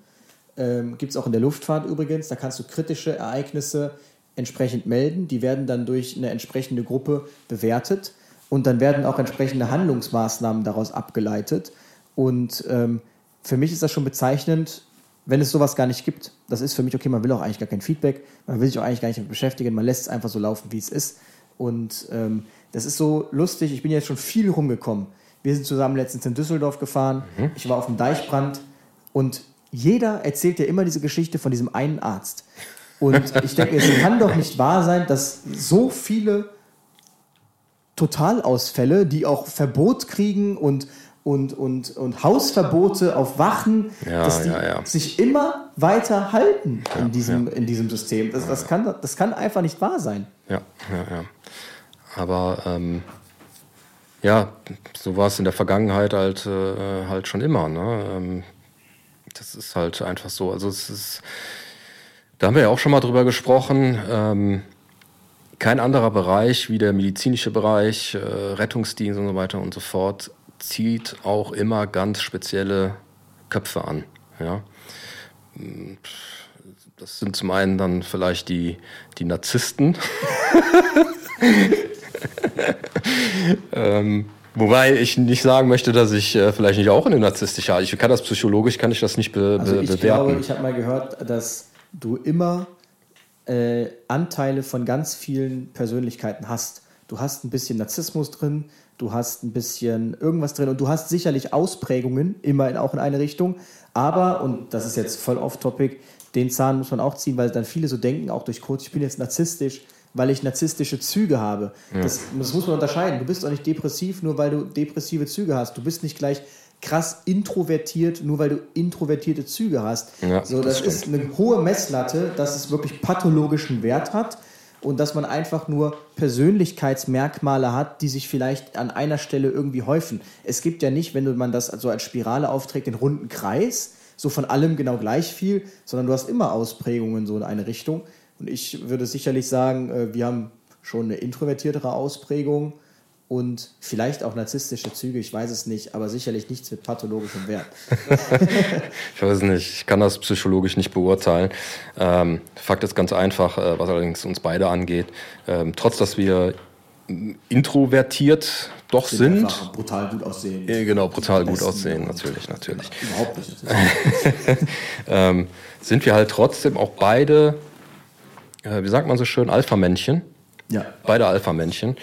Ähm, gibt es auch in der Luftfahrt übrigens. Da kannst du kritische Ereignisse entsprechend melden. Die werden dann durch eine entsprechende Gruppe bewertet und dann werden auch entsprechende Handlungsmaßnahmen daraus abgeleitet. Und ähm, für mich ist das schon bezeichnend, wenn es sowas gar nicht gibt. Das ist für mich okay, man will auch eigentlich gar kein Feedback, man will sich auch eigentlich gar nicht damit beschäftigen, man lässt es einfach so laufen, wie es ist. Und ähm, das ist so lustig, ich bin jetzt schon viel rumgekommen. Wir sind zusammen letztens in Düsseldorf gefahren, mhm. ich war auf dem Deichbrand und jeder erzählt ja immer diese Geschichte von diesem einen Arzt. Und ich denke, es kann doch nicht wahr sein, dass so viele Totalausfälle, die auch Verbot kriegen und und, und, und Hausverbote auf Wachen, ja, dass die ja, ja. sich immer weiter halten in, diesem, in diesem System. Das, das, kann, das kann einfach nicht wahr sein. Ja, ja, ja. Aber ähm, ja, so war es in der Vergangenheit halt, äh, halt schon immer. Ne? Ähm, das ist halt einfach so. Also es ist, da haben wir ja auch schon mal drüber gesprochen. Ähm, kein anderer Bereich wie der medizinische Bereich, äh, Rettungsdienst und so weiter und so fort zieht auch immer ganz spezielle Köpfe an. Ja? Das sind zum einen dann vielleicht die, die Narzissten. ähm, wobei ich nicht sagen möchte, dass ich äh, vielleicht nicht auch eine narzisstische habe. Ich kann das psychologisch, kann ich das nicht be also ich bewerten. Glaube, ich habe mal gehört, dass du immer äh, Anteile von ganz vielen Persönlichkeiten hast. Du hast ein bisschen Narzissmus drin, du hast ein bisschen irgendwas drin und du hast sicherlich Ausprägungen, immer in, auch in eine Richtung. Aber, und das ist jetzt voll off-topic, den Zahn muss man auch ziehen, weil dann viele so denken, auch durch Coach, ich bin jetzt narzisstisch, weil ich narzisstische Züge habe. Ja. Das, das, muss man unterscheiden. Du bist auch nicht depressiv, nur weil du depressive Züge hast. Du bist nicht gleich krass introvertiert, nur weil du introvertierte Züge hast. Ja, so, das, das ist eine hohe Messlatte, dass es wirklich pathologischen Wert hat. Und dass man einfach nur Persönlichkeitsmerkmale hat, die sich vielleicht an einer Stelle irgendwie häufen. Es gibt ja nicht, wenn man das so als Spirale aufträgt, den runden Kreis, so von allem genau gleich viel, sondern du hast immer Ausprägungen so in eine Richtung. Und ich würde sicherlich sagen, äh, wir haben schon eine introvertiertere Ausprägung und vielleicht auch narzisstische Züge, ich weiß es nicht, aber sicherlich nichts mit pathologischem Wert. ich weiß nicht, ich kann das psychologisch nicht beurteilen. Ähm, Fakt ist ganz einfach, äh, was allerdings uns beide angeht. Ähm, trotz, dass wir introvertiert doch sind. sind brutal gut aussehen. Ja, genau, brutal gut aussehen, natürlich, natürlich. Überhaupt nicht. ähm, sind wir halt trotzdem auch beide, äh, wie sagt man so schön, Alpha-Männchen. Ja. Beide Alpha-Männchen.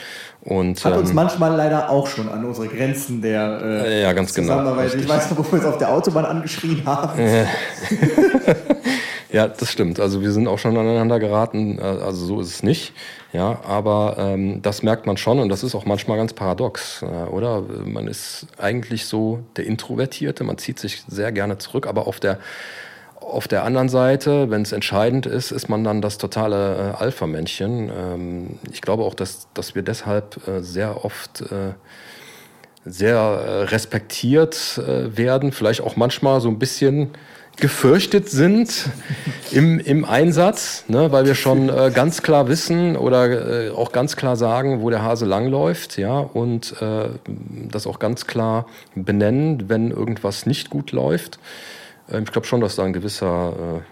Und, Hat uns ähm, manchmal leider auch schon an unsere Grenzen der äh, ja, ganz genau. Zusammenarbeit. Genau, ich weiß noch, wo wir uns auf der Autobahn angeschrien haben. ja, das stimmt. Also wir sind auch schon aneinander geraten. Äh, also so ist es nicht. Ja, aber ähm, das merkt man schon und das ist auch manchmal ganz paradox, äh, oder? Man ist eigentlich so der Introvertierte, man zieht sich sehr gerne zurück, aber auf der auf der anderen Seite, wenn es entscheidend ist, ist man dann das totale äh, Alpha-Männchen. Ähm, ich glaube auch, dass, dass wir deshalb äh, sehr oft äh, sehr äh, respektiert äh, werden, vielleicht auch manchmal so ein bisschen gefürchtet sind im, im Einsatz, ne, weil wir schon äh, ganz klar wissen oder äh, auch ganz klar sagen, wo der Hase langläuft, ja, und äh, das auch ganz klar benennen, wenn irgendwas nicht gut läuft. Ähm, ich glaube schon, dass da ein gewisser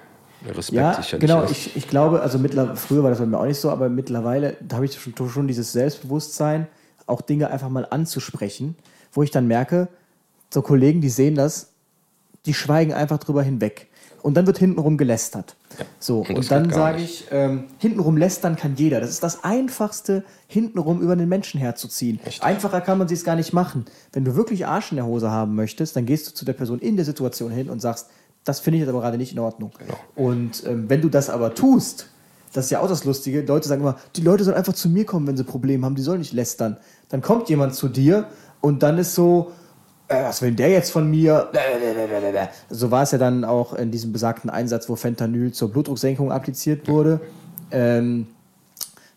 äh, Respekt ja, sicherlich genau, ist. Ich, ich glaube, also früher war das bei mir auch nicht so, aber mittlerweile habe ich schon, schon dieses Selbstbewusstsein, auch Dinge einfach mal anzusprechen, wo ich dann merke, so Kollegen, die sehen das, die schweigen einfach drüber hinweg. Und dann wird hintenrum gelästert. Ja, so, und, und dann sage ich, ähm, hintenrum lästern kann jeder. Das ist das Einfachste, hintenrum über den Menschen herzuziehen. Echt? Einfacher kann man es gar nicht machen. Wenn du wirklich Arsch in der Hose haben möchtest, dann gehst du zu der Person in der Situation hin und sagst, das finde ich jetzt aber gerade nicht in Ordnung. Genau. Und ähm, wenn du das aber tust, das ist ja auch das Lustige, Leute sagen immer, die Leute sollen einfach zu mir kommen, wenn sie Probleme haben, die sollen nicht lästern. Dann kommt jemand zu dir und dann ist so, was will der jetzt von mir? So war es ja dann auch in diesem besagten Einsatz, wo Fentanyl zur Blutdrucksenkung appliziert wurde. Ähm,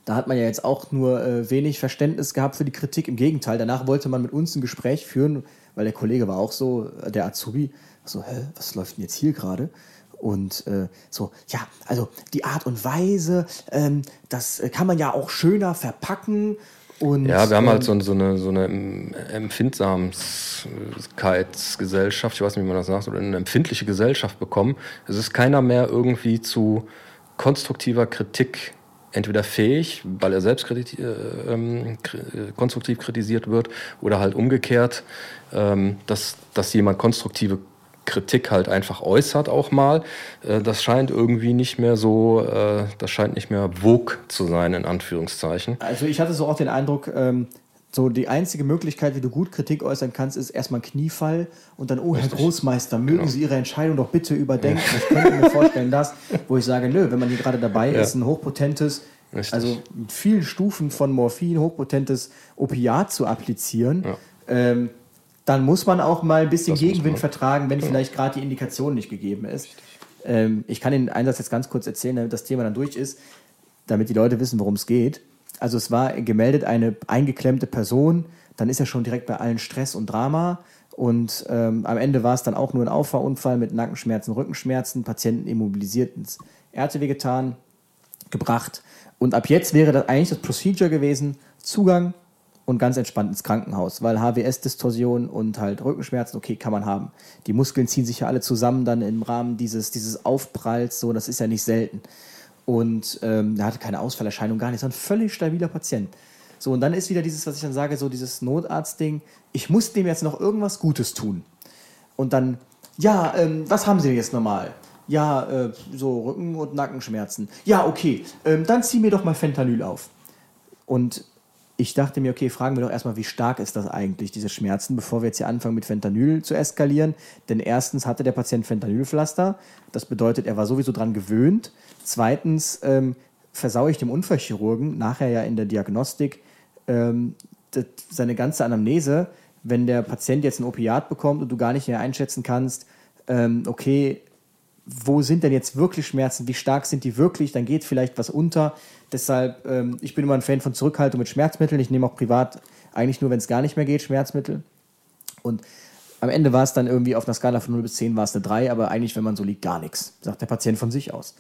da hat man ja jetzt auch nur äh, wenig Verständnis gehabt für die Kritik. Im Gegenteil, danach wollte man mit uns ein Gespräch führen, weil der Kollege war auch so, äh, der Azubi, so, hä, was läuft denn jetzt hier gerade? Und äh, so, ja, also die Art und Weise, ähm, das kann man ja auch schöner verpacken und, ja, wir haben halt ähm, so, so, eine, so eine Empfindsamkeitsgesellschaft, ich weiß nicht, wie man das sagt, oder eine empfindliche Gesellschaft bekommen. Es ist keiner mehr irgendwie zu konstruktiver Kritik entweder fähig, weil er selbst kriti äh, äh, konstruktiv kritisiert wird, oder halt umgekehrt, ähm, dass, dass jemand konstruktive Kritik halt einfach äußert auch mal. Äh, das scheint irgendwie nicht mehr so, äh, das scheint nicht mehr vogue zu sein, in Anführungszeichen. Also ich hatte so auch den Eindruck, ähm, so die einzige Möglichkeit, wie du gut Kritik äußern kannst, ist erstmal Kniefall und dann, oh Herr Großmeister, mögen genau. Sie Ihre Entscheidung doch bitte überdenken. Ja. Ich könnte mir vorstellen, dass, wo ich sage, nö, wenn man hier gerade dabei ja. ist, ein hochpotentes, Richtig. also mit vielen Stufen von Morphin, hochpotentes Opiat zu applizieren, ja. ähm, dann muss man auch mal ein bisschen das Gegenwind vertragen, wenn ja. vielleicht gerade die Indikation nicht gegeben ist. Ähm, ich kann den Einsatz jetzt ganz kurz erzählen, damit das Thema dann durch ist, damit die Leute wissen, worum es geht. Also es war gemeldet eine eingeklemmte Person, dann ist ja schon direkt bei allen Stress und Drama. Und ähm, am Ende war es dann auch nur ein Auffahrunfall mit Nackenschmerzen, Rückenschmerzen, Patienten immobilisiert ins RTW getan, gebracht. Und ab jetzt wäre das eigentlich das Procedure gewesen: Zugang, und ganz entspannt ins Krankenhaus, weil HWS-Distorsion und halt Rückenschmerzen, okay, kann man haben. Die Muskeln ziehen sich ja alle zusammen dann im Rahmen dieses, dieses Aufpralls, so, das ist ja nicht selten. Und ähm, er hatte keine Ausfallerscheinung, gar nicht, sondern ein völlig stabiler Patient. So, und dann ist wieder dieses, was ich dann sage, so dieses Notarztding, ich muss dem jetzt noch irgendwas Gutes tun. Und dann, ja, ähm, was haben Sie jetzt normal? Ja, äh, so Rücken- und Nackenschmerzen. Ja, okay, ähm, dann zieh mir doch mal Fentanyl auf. Und ich dachte mir, okay, fragen wir doch erstmal, wie stark ist das eigentlich, diese Schmerzen, bevor wir jetzt hier anfangen mit Fentanyl zu eskalieren. Denn erstens hatte der Patient Fentanylpflaster, das bedeutet, er war sowieso dran gewöhnt. Zweitens ähm, versaue ich dem Unfallchirurgen nachher ja in der Diagnostik ähm, das, seine ganze Anamnese, wenn der Patient jetzt ein Opiat bekommt und du gar nicht mehr einschätzen kannst, ähm, okay, wo sind denn jetzt wirklich Schmerzen, wie stark sind die wirklich, dann geht vielleicht was unter. Deshalb, ähm, ich bin immer ein Fan von Zurückhaltung mit Schmerzmitteln. Ich nehme auch privat eigentlich nur, wenn es gar nicht mehr geht, Schmerzmittel. Und am Ende war es dann irgendwie auf einer Skala von 0 bis 10 war es eine 3, aber eigentlich, wenn man so liegt, gar nichts, sagt der Patient von sich aus.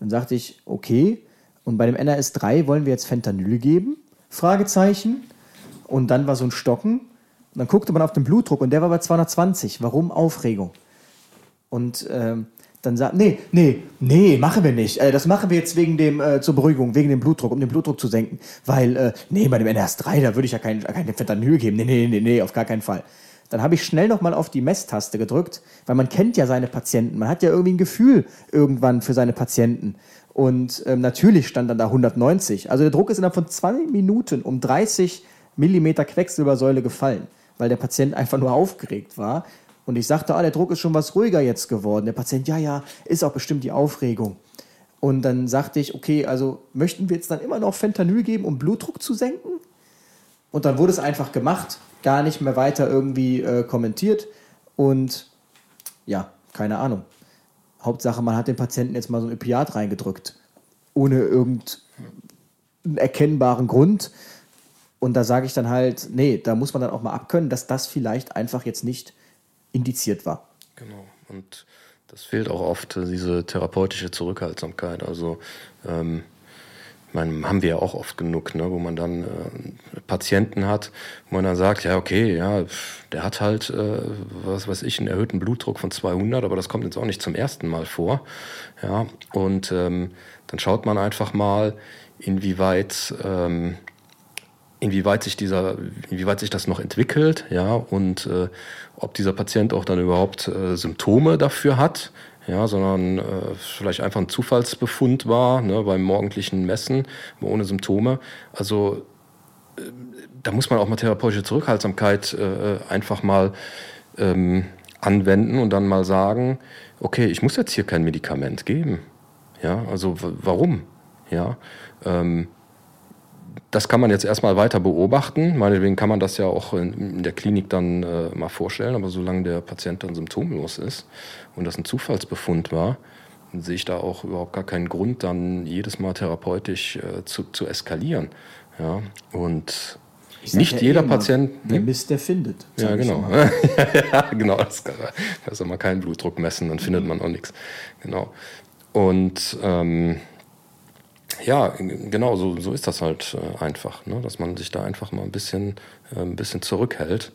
Dann sagte ich, okay, und bei dem NRS 3 wollen wir jetzt Fentanyl geben? Fragezeichen. Und dann war so ein Stocken. Und dann guckte man auf den Blutdruck und der war bei 220. Warum Aufregung? Und ähm, dann sagt, nee, nee, nee, machen wir nicht. Äh, das machen wir jetzt wegen dem, äh, zur Beruhigung, wegen dem Blutdruck, um den Blutdruck zu senken. Weil, äh, nee, bei dem NRS3, da würde ich ja kein, kein Fentanyl geben. Nee, nee, nee, nee, auf gar keinen Fall. Dann habe ich schnell nochmal auf die Messtaste gedrückt, weil man kennt ja seine Patienten. Man hat ja irgendwie ein Gefühl irgendwann für seine Patienten. Und ähm, natürlich stand dann da 190. Also der Druck ist innerhalb von zwei Minuten um 30 Millimeter Quecksilbersäule gefallen, weil der Patient einfach nur aufgeregt war. Und ich sagte, ah, der Druck ist schon was ruhiger jetzt geworden. Der Patient, ja, ja, ist auch bestimmt die Aufregung. Und dann sagte ich, okay, also möchten wir jetzt dann immer noch Fentanyl geben, um Blutdruck zu senken? Und dann wurde es einfach gemacht, gar nicht mehr weiter irgendwie äh, kommentiert. Und ja, keine Ahnung. Hauptsache, man hat dem Patienten jetzt mal so ein Opiat reingedrückt, ohne irgendeinen erkennbaren Grund. Und da sage ich dann halt, nee, da muss man dann auch mal abkönnen, dass das vielleicht einfach jetzt nicht indiziert war. Genau. Und das fehlt auch oft, diese therapeutische Zurückhaltsamkeit. Also ähm, meine, haben wir ja auch oft genug, ne, wo man dann äh, Patienten hat, wo man dann sagt, ja, okay, ja, der hat halt, äh, was weiß ich, einen erhöhten Blutdruck von 200, aber das kommt jetzt auch nicht zum ersten Mal vor. Ja, und ähm, dann schaut man einfach mal, inwieweit, ähm, inwieweit sich dieser, inwieweit sich das noch entwickelt, ja, und äh, ob dieser Patient auch dann überhaupt äh, Symptome dafür hat, ja, sondern äh, vielleicht einfach ein Zufallsbefund war ne, beim morgendlichen Messen ohne Symptome. Also äh, da muss man auch mal therapeutische Zurückhaltsamkeit äh, einfach mal ähm, anwenden und dann mal sagen, okay, ich muss jetzt hier kein Medikament geben. Ja, also warum? Ja, ähm, das kann man jetzt erstmal weiter beobachten. Meinetwegen kann man das ja auch in, der Klinik dann äh, mal vorstellen, aber solange der Patient dann symptomlos ist und das ein Zufallsbefund war, sehe ich da auch überhaupt gar keinen Grund, dann jedes Mal therapeutisch äh, zu, zu eskalieren. Ja, und nicht jeder immer, Patient. Der Mist, der findet. Ja, genau. ja, genau. Das kann, also man keinen Blutdruck messen, dann findet man auch nichts. Genau. Und ähm, ja, genau, so, so ist das halt äh, einfach, ne? dass man sich da einfach mal ein bisschen, äh, ein bisschen zurückhält.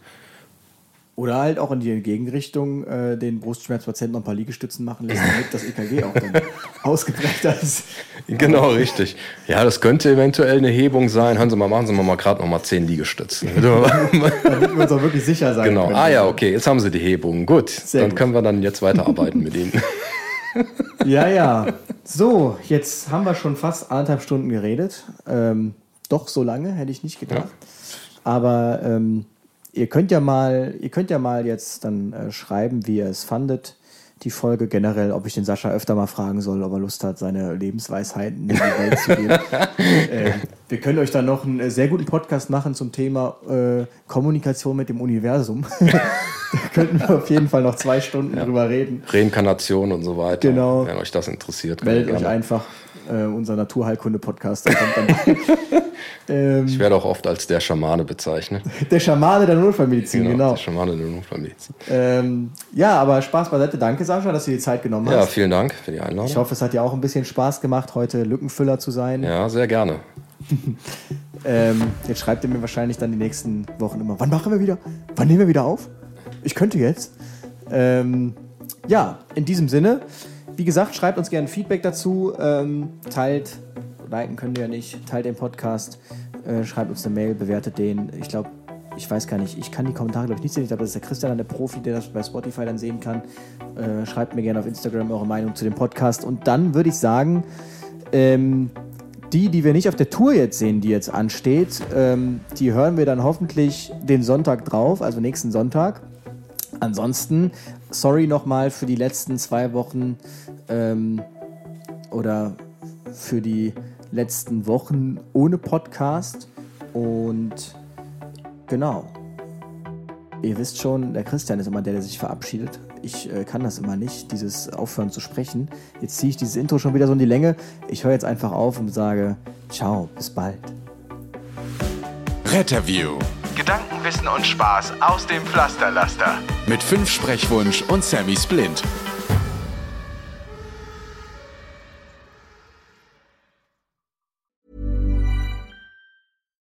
Oder halt auch in die Gegenrichtung äh, den Brustschmerzpatienten noch ein paar Liegestützen machen lässt, damit das EKG auch dann ausgeprägter ist. Genau, richtig. Ja, das könnte eventuell eine Hebung sein. Hören Sie mal, machen Sie mal gerade noch mal zehn Liegestützen. damit wir uns auch wirklich sicher sein Genau. Können. Ah ja, okay, jetzt haben Sie die Hebung. Gut, Sehr dann gut. können wir dann jetzt weiterarbeiten mit Ihnen. Ja, ja. So, jetzt haben wir schon fast anderthalb Stunden geredet. Ähm, doch so lange hätte ich nicht gedacht. Ja. Aber ähm, ihr könnt ja mal, ihr könnt ja mal jetzt dann äh, schreiben, wie ihr es fandet die Folge generell, ob ich den Sascha öfter mal fragen soll, ob er Lust hat, seine Lebensweisheiten in die Welt zu geben. äh, wir können euch dann noch einen äh, sehr guten Podcast machen zum Thema äh, Kommunikation mit dem Universum. da könnten wir auf jeden Fall noch zwei Stunden ja. drüber reden. Reinkarnation und so weiter. Genau. Wenn euch das interessiert. Meldet euch einfach äh, unser Naturheilkunde-Podcast. ähm, ich werde auch oft als der Schamane bezeichnet. Der Schamane der Notfallmedizin, genau. genau. Der Schamane der Notfallmedizin. Ähm, ja, aber Spaß beiseite. Danke, Sascha, dass du dir die Zeit genommen hast. Ja, vielen Dank für die Einladung. Ich hoffe, es hat dir auch ein bisschen Spaß gemacht, heute Lückenfüller zu sein. Ja, sehr gerne. ähm, jetzt schreibt ihr mir wahrscheinlich dann die nächsten Wochen immer, wann machen wir wieder? Wann nehmen wir wieder auf? Ich könnte jetzt. Ähm, ja, in diesem Sinne, wie gesagt, schreibt uns gerne Feedback dazu. Ähm, teilt, liken könnt ihr ja nicht, teilt den Podcast, äh, schreibt uns eine Mail, bewertet den. Ich glaube, ich weiß gar nicht, ich kann die Kommentare, glaube ich, nicht sehen. Ich glaube, das ist der Christian, der Profi, der das bei Spotify dann sehen kann. Äh, schreibt mir gerne auf Instagram eure Meinung zu dem Podcast. Und dann würde ich sagen, ähm, die, die wir nicht auf der Tour jetzt sehen, die jetzt ansteht, ähm, die hören wir dann hoffentlich den Sonntag drauf, also nächsten Sonntag. Ansonsten, sorry nochmal für die letzten zwei Wochen ähm, oder für die letzten Wochen ohne Podcast. Und genau. Ihr wisst schon, der Christian ist immer der, der sich verabschiedet. Ich äh, kann das immer nicht, dieses Aufhören zu sprechen. Jetzt ziehe ich dieses Intro schon wieder so in die Länge. Ich höre jetzt einfach auf und sage, ciao, bis bald. Retterview. Gedanken, Wissen und Spaß aus dem Pflasterlaster. Mit fünf Sprechwunsch und Sammy Splint.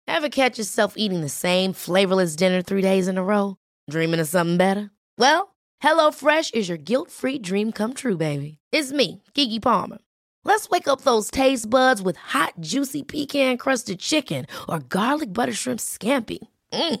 Ever catch yourself eating the same flavorless dinner three days in a row? Dreaming of something better? Well, HelloFresh is your guilt-free dream come true, baby. It's me, Kiki Palmer. Let's wake up those taste buds with hot, juicy pecan-crusted chicken or garlic butter shrimp scampi. Mm.